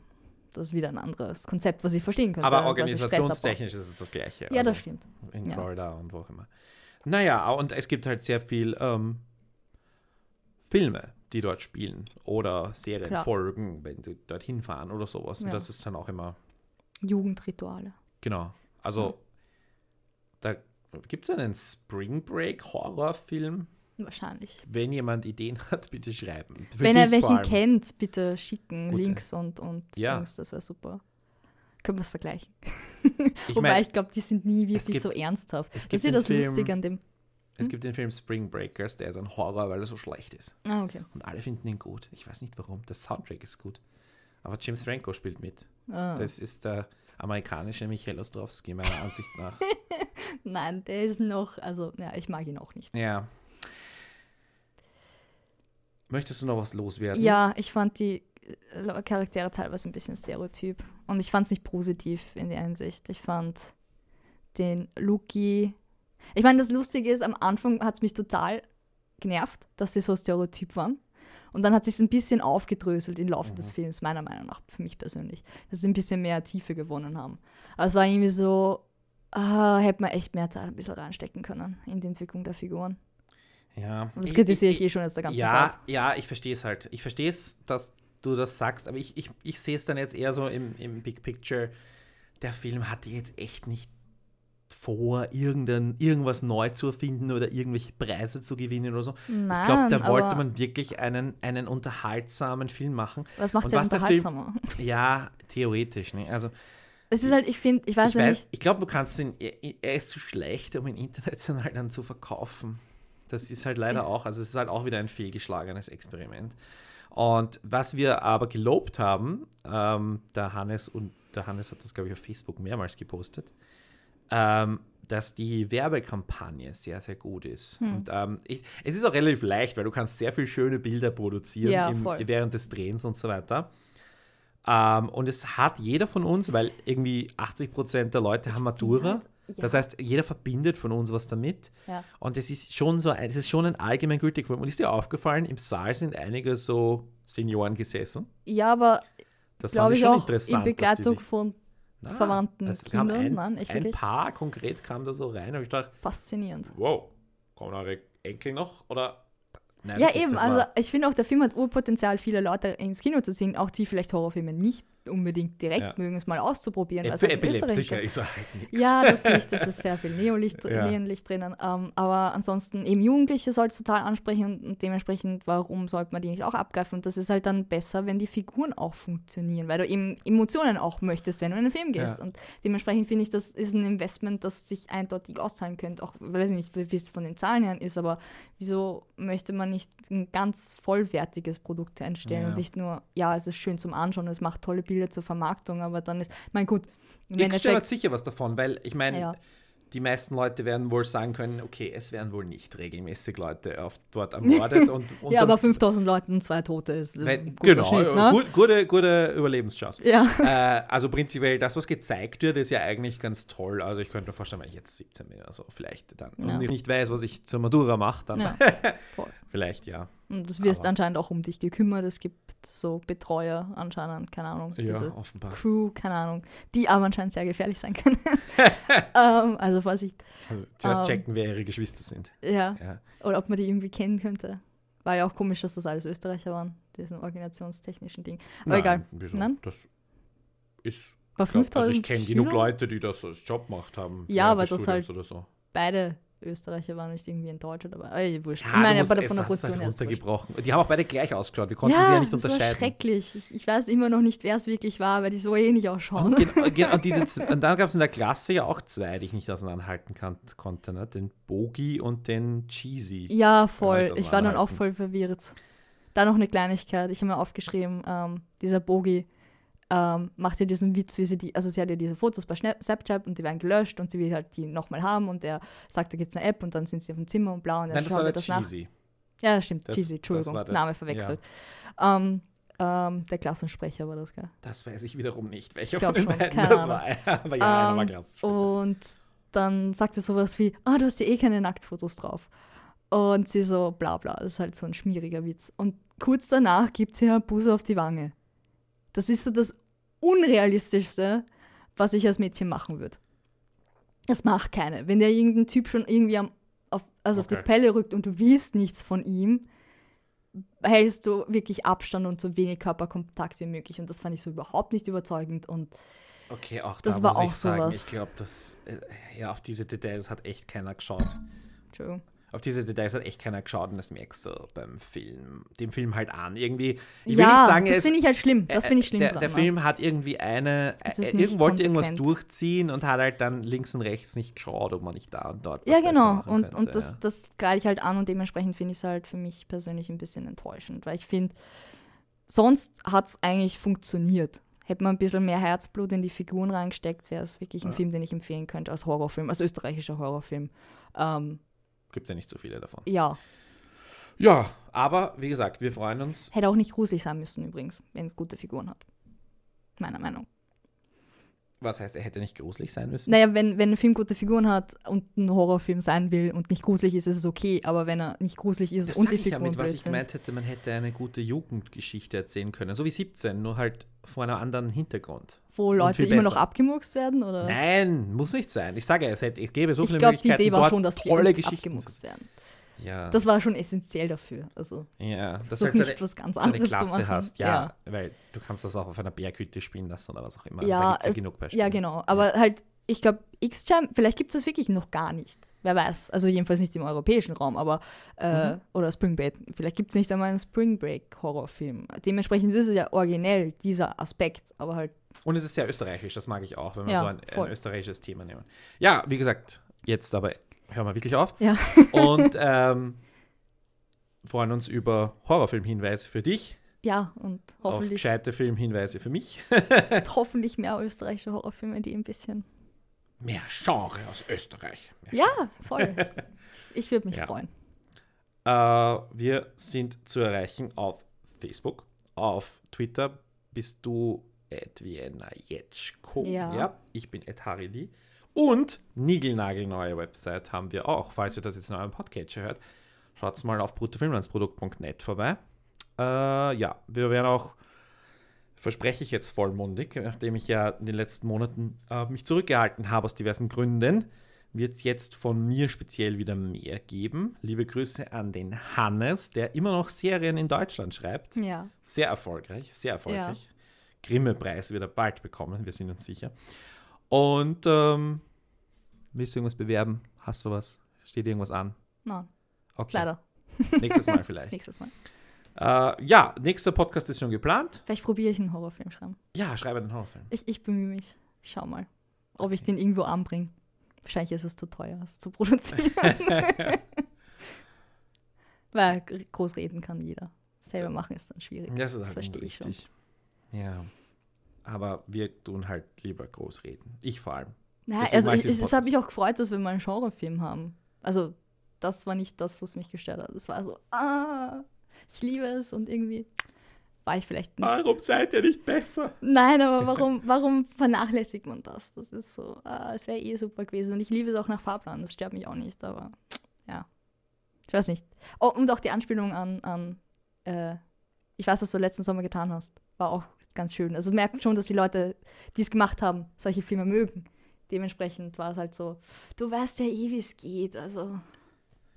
Das ist wieder ein anderes Konzept, was ich verstehen könnte. Aber organisationstechnisch ist es das Gleiche. Ja, also das stimmt. In ja. Florida und wo auch immer. Naja, und es gibt halt sehr viel ähm, Filme, die dort spielen oder Serienfolgen, wenn sie dorthin fahren oder sowas. Und Ja. das ist dann auch immer, Jugendrituale. genau. Also, da gibt es einen Spring Break Horrorfilm. Wahrscheinlich. Wenn jemand Ideen hat, bitte schreiben. Für Wenn er welchen kennt, bitte schicken. Gute. Links und, und Ja. Dings, das wäre super. Können wir es vergleichen. Ich Wobei mein, ich glaube, die sind nie wirklich gibt- so ernsthaft. Das ist ja das Film- Lustige an dem. es gibt den Film Spring Breakers, der ist ein Horror, weil er so schlecht ist. Ah, okay. Und alle finden ihn gut. Ich weiß nicht warum. Der Soundtrack ist gut. Aber James Franco spielt mit. Ah. Das ist der amerikanische Michael Ostrowski, meiner Ansicht nach. Nein, der ist noch, also, ja, ich mag ihn auch nicht. Ja. Möchtest du noch was loswerden? Ja, ich fand die äh, Charaktere teilweise ein bisschen stereotyp. Und ich fand es nicht positiv in der Hinsicht. Ich fand den Luki. Ich meine, das Lustige ist, am Anfang hat es mich total genervt, dass sie so stereotyp waren. Und dann hat sich ein bisschen aufgedröselt im Laufe des Films, meiner Meinung nach, für mich persönlich. Dass sie ein bisschen mehr Tiefe gewonnen haben. Aber es war irgendwie so, ah, hätte man echt mehr Zeit ein bisschen reinstecken können in die Entwicklung der Figuren. ja. Das kritisiere ich eh schon jetzt der ganzen ja, Zeit. Ja, ich verstehe es halt. Ich verstehe es, dass du das sagst, aber ich, ich, ich sehe es dann jetzt eher so im, im Big Picture. Der Film hatte jetzt echt nicht vor, irgendein, irgendwas neu zu erfinden oder irgendwelche Preise zu gewinnen oder so. Nein, ich glaube, da wollte man wirklich einen, einen unterhaltsamen Film machen. Was macht es ja der Film- unterhaltsamer? Ja, theoretisch. Ne? Also, Es ist halt, ich finde, ich weiß ich, ja weiß, nicht, ich glaube, du kannst ihn, er, ist zu schlecht, um ihn international dann zu verkaufen. Das ist halt leider auch, also es ist halt auch wieder ein fehlgeschlagenes Experiment. Und was wir aber gelobt haben, ähm, der Hannes und der Hannes hat das, glaube ich, auf Facebook mehrmals gepostet, ähm, dass die Werbekampagne sehr, sehr gut ist. Hm. Und ähm, ich, es ist auch relativ leicht, weil du kannst sehr viel schöne Bilder produzieren Ja, im, während des Drehens und so weiter. Ähm, und es hat jeder von uns, weil irgendwie 80 Prozent der Leute haben Matura. ja. Das heißt, jeder verbindet von uns was damit. Ja. Und es ist schon so, es ist schon ein allgemeingültig Film. Und ist dir aufgefallen, im Saal sind einige so Senioren gesessen. Ja, aber Das glaube fand ich schon auch in Begleitung sich- von Na, verwandten kam Kindern. Ein, Nein, echt ein? Paar konkret kam da so rein und ich dachte, faszinierend. wow, kommen eure Enkel noch? Oder? Nein, Ja, eben, also ich finde auch, der Film hat Urpotenzial, viele Leute ins Kino zu ziehen, auch die vielleicht Horrorfilme nicht unbedingt direkt Ja. mögen, es mal auszuprobieren. es Für halt Epileptiker ist er halt nichts. Ja, das nicht. Das ist sehr viel Neolicht, Ja. Neonlicht drinnen. Ähm, aber ansonsten eben Jugendliche soll es total ansprechen und, dementsprechend, warum sollte man die nicht auch abgreifen? Und das ist halt dann besser, wenn die Figuren auch funktionieren, weil du eben Emotionen auch möchtest, wenn du in einen Film gehst. Ja. Und dementsprechend finde ich, das ist ein Investment, das sich eindeutig auszahlen könnte. Auch, weiß ich nicht, wie es von den Zahlen her ist, aber wieso möchte man nicht ein ganz vollwertiges Produkt einstellen Ja. und nicht nur, ja, es ist schön zum Anschauen, es macht tolle Bilder zur Vermarktung, aber dann ist, mein gut, X-Jam hat sicher was davon, weil ich meine, Ja. die meisten Leute werden wohl sagen können, okay, es werden wohl nicht regelmäßig Leute auf, dort ermordet. und, und Ja, aber 5000 Leuten zwei Tote ist äh, weil, ein guter genau, Schnitt, äh, ne? gut, gute, gute Überlebenschance. Ja. äh, also prinzipiell, das, was gezeigt wird, ist ja eigentlich ganz toll. Also ich könnte mir vorstellen, wenn ich jetzt 17 bin, also vielleicht dann Ja. und ich nicht weiß, was ich zur Matura mache, dann vielleicht ja. Und du wirst Aber- anscheinend auch um dich gekümmert. Es gibt so Betreuer anscheinend, keine Ahnung. Ja, diese offenbar. Crew, keine Ahnung. Die aber anscheinend sehr gefährlich sein können. ähm, also Vorsicht. Also zuerst Ähm. checken, wer ihre Geschwister sind. Ja. Ja. Oder ob man die irgendwie kennen könnte. War ja auch komisch, dass das alles Österreicher waren, diesen organisationstechnischen Ding. Aber Nein, egal. Wieso? Nein? Das ist. Glaub, 5000 also ich kenne genug? Leute, die das als Job gemacht haben. Ja, aber das halt- so. Beide Österreicher waren nicht irgendwie ein Deutscher dabei. Ey, wurscht. Ja, ich meine, aber es von der Position halt runtergebrochen. Die haben auch beide gleich ausgeschaut. Wir konnten sie ja nicht das war unterscheiden. schrecklich. Ich, ich weiß immer noch nicht, wer es wirklich war, weil die so ähnlich ausschauen. Und, gen- gen- und, diese, und dann gab es in der Klasse ja auch zwei, die ich nicht auseinanderhalten kann, konnte. Ne? Den Bogi und den Cheesy. Ja, Ja, voll. ich Ich war dann auch voll verwirrt. Da noch eine Kleinigkeit. Ich habe mir aufgeschrieben, ähm, dieser Bogi ähm, macht ja diesen Witz, wie sie die, also sie hat ja diese Fotos bei Snapchat und die werden gelöscht und sie will halt die nochmal haben und er sagt, da gibt es eine App und dann sind sie auf dem Zimmer und blau und er Nein, das schaut der das nach. Ja, das stimmt. Das- Cheesy, das Entschuldigung, der- Name verwechselt. Ähm, ähm, der Klassensprecher war das, gell? Das weiß ich wiederum nicht, welcher von den schon, beiden das war. Aber ja, einer war Ähm, klassisch. Und dann sagt er sowas wie, ah, du hast ja eh keine Nacktfotos drauf. Und sie so, bla bla, das ist halt so ein schmieriger Witz. Und kurz danach gibt sie einen Buß auf die Wange. Das ist so das Unrealistischste, was ich als Mädchen machen würde. Das macht keine. Wenn der irgendein Typ schon irgendwie am, auf, also auf die Okay. Pelle rückt und du willst nichts von ihm, hältst du wirklich Abstand und so wenig Körperkontakt wie möglich. Und das fand ich so überhaupt nicht überzeugend. Und Okay, auch Das da war muss auch ich sagen, sowas. ich glaube, dass äh, ja, auf diese Details hat echt keiner geschaut. Entschuldigung. Auf diese Details hat echt keiner geschaut und das merkst du beim Film, dem Film halt an. Irgendwie, ich will ja, nicht sagen, das finde ich halt schlimm. Das äh, finde ich schlimm der, dran. der? Film hat irgendwie eine, äh, irgend wollte irgendwas durchziehen und hat halt dann links und rechts nicht geschaut, ob man nicht da und dort Ja, genau. Und, könnte, und das, ja. das greife ich halt an und dementsprechend finde ich es halt für mich persönlich ein bisschen enttäuschend, weil ich finde, sonst hat es eigentlich funktioniert. Hätte man ein bisschen mehr Herzblut in die Figuren reingesteckt, wäre es wirklich ein Ja. Film, den ich empfehlen könnte als Horrorfilm, als österreichischer Horrorfilm. Ähm, Gibt ja nicht so viele davon. ja, Ja, aber wie gesagt, wir freuen uns. hätte auch nicht gruselig sein müssen übrigens, wenn es gute Figuren hat. Meiner Meinung. Was heißt, er hätte nicht gruselig sein müssen? Naja, wenn, wenn ein Film gute Figuren hat und ein Horrorfilm sein will und nicht gruselig ist, ist es okay, aber wenn er nicht gruselig ist Das und die ich ja Figuren mit, was ich gemeint hätte, man hätte eine gute Jugendgeschichte erzählen können. So wie 17, nur halt vor einem anderen Hintergrund. Wo Leute immer noch abgemurkst werden? Oder was? Nein, muss nicht sein. Ich sage ja, es, hätte, es gäbe so ich viele glaube, die Möglichkeiten. Idee war schon, dass Geschichten abgemurkst werden. Ja, Das war schon essentiell dafür. Also, ja, dass du halt nicht eine, was ganz anderes zu Klasse machen. hast. Ja, weil du kannst das auch auf einer Berghütte spielen lassen oder was auch immer. Ja, gibt's ja es- genug Beispiele. Ja, genau. Aber halt, ich glaube, X-Jam, vielleicht gibt es das wirklich noch gar nicht. Wer weiß. Also jedenfalls nicht im europäischen Raum, aber äh, Mhm. oder Spring Break. Vielleicht gibt es nicht einmal einen Spring Break Horrorfilm. Dementsprechend ist es ja originell, dieser Aspekt, aber halt, Und es ist sehr österreichisch, das mag ich auch, wenn wir Ja, so ein, ein österreichisches Thema nehmen. Ja, wie gesagt, jetzt aber hören wir wirklich auf. ja. Und ähm, freuen uns über Horrorfilmhinweise für dich, Ja, und auf hoffentlich, gescheite Filmhinweise für mich. hoffentlich mehr österreichische Horrorfilme, die ein bisschen. Mehr Genre aus Österreich. Mehr Ja, voll. Ich würde mich Ja. freuen. Äh, wir sind zu erreichen auf Facebook, auf Twitter bist du at Vienna Jetschko. Ja. ich bin at Harili. Und Nigelnagelneue Website haben wir auch. Falls ihr das jetzt in eurem Podcatcher hört, schaut mal auf bruttofilmlandsprodukt.net vorbei. Äh, ja, wir werden auch, verspreche ich jetzt vollmundig, nachdem ich ja in den letzten Monaten äh, mich zurückgehalten habe aus diversen Gründen, wird es jetzt von mir speziell wieder mehr geben. Liebe Grüße an den Hannes, der immer noch Serien in Deutschland schreibt. Ja. Sehr erfolgreich, sehr erfolgreich. Grimme-Preis wird er bald bekommen, wir sind uns sicher. Und ähm, willst du irgendwas bewerben? Hast du was? Steht irgendwas an? Nein, Okay. leider. Nächstes Mal vielleicht. Nächstes Mal. äh, ja, nächster Podcast ist schon geplant. Vielleicht probiere ich einen Horrorfilm schreiben. Ja, schreibe einen Horrorfilm. Ich, ich bemühe mich. Ich schau mal, ob ich den irgendwo anbringe. Wahrscheinlich ist es zu teuer, es zu produzieren. Weil groß reden kann jeder. Selber machen ist dann schwierig. Das ist halt verstehe ganz ich schon. Ja. Aber wir tun halt lieber groß reden. Ich vor allem. Naja, Deswegen also ich ich, es hat mich auch gefreut, dass wir mal einen Genrefilm haben. Also das war nicht das, was mich gestört hat. Es war so, ah, ich liebe es und irgendwie war ich vielleicht nicht. Warum seid ihr nicht besser? Nein, aber warum, warum vernachlässigt man das? Das ist so, ah, es wäre eh super gewesen. Und ich liebe es auch nach Fahrplan, das stört mich auch nicht, aber ja. Ich weiß nicht. Oh, und auch die Anspielung an, an äh, ich weiß, was du letzten Sommer getan hast, war auch ganz schön. Also merkt schon, dass die Leute, die es gemacht haben, solche Filme mögen. Dementsprechend war es halt so, du weißt ja eh, wie es geht. Also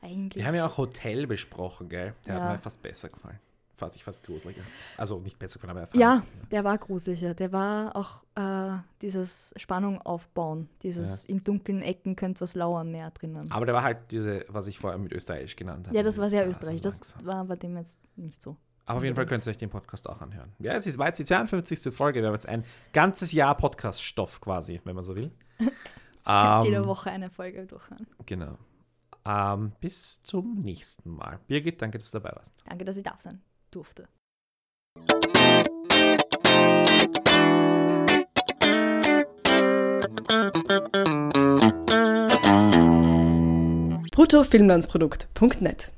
eigentlich. Wir haben ja auch Hotel besprochen, gell? Der Ja. hat mir fast besser gefallen. Fand ich fast gruseliger. Also nicht besser gefallen, aber er Ja, der war gruseliger. Der war auch äh, dieses Spannung aufbauen. Dieses in dunklen Ecken könnte was lauern mehr drinnen. Aber der war halt diese, was ich vorher mit Österreichisch genannt habe. ja, das war sehr österreichisch. Das war bei dem jetzt nicht so. Aber auf jeden Fall könnt ihr euch den Podcast auch anhören. Ja, es ist war jetzt die 52. Folge. Wir haben jetzt ein ganzes Jahr Podcast-Stoff quasi, wenn man so will. Jetzt jede Ähm, Woche eine Folge durchhören. Genau. Ähm, bis zum nächsten Mal. Birgit, danke, dass du dabei warst. Danke, dass ich da sein durfte. bruttofilmlandsprodukt.net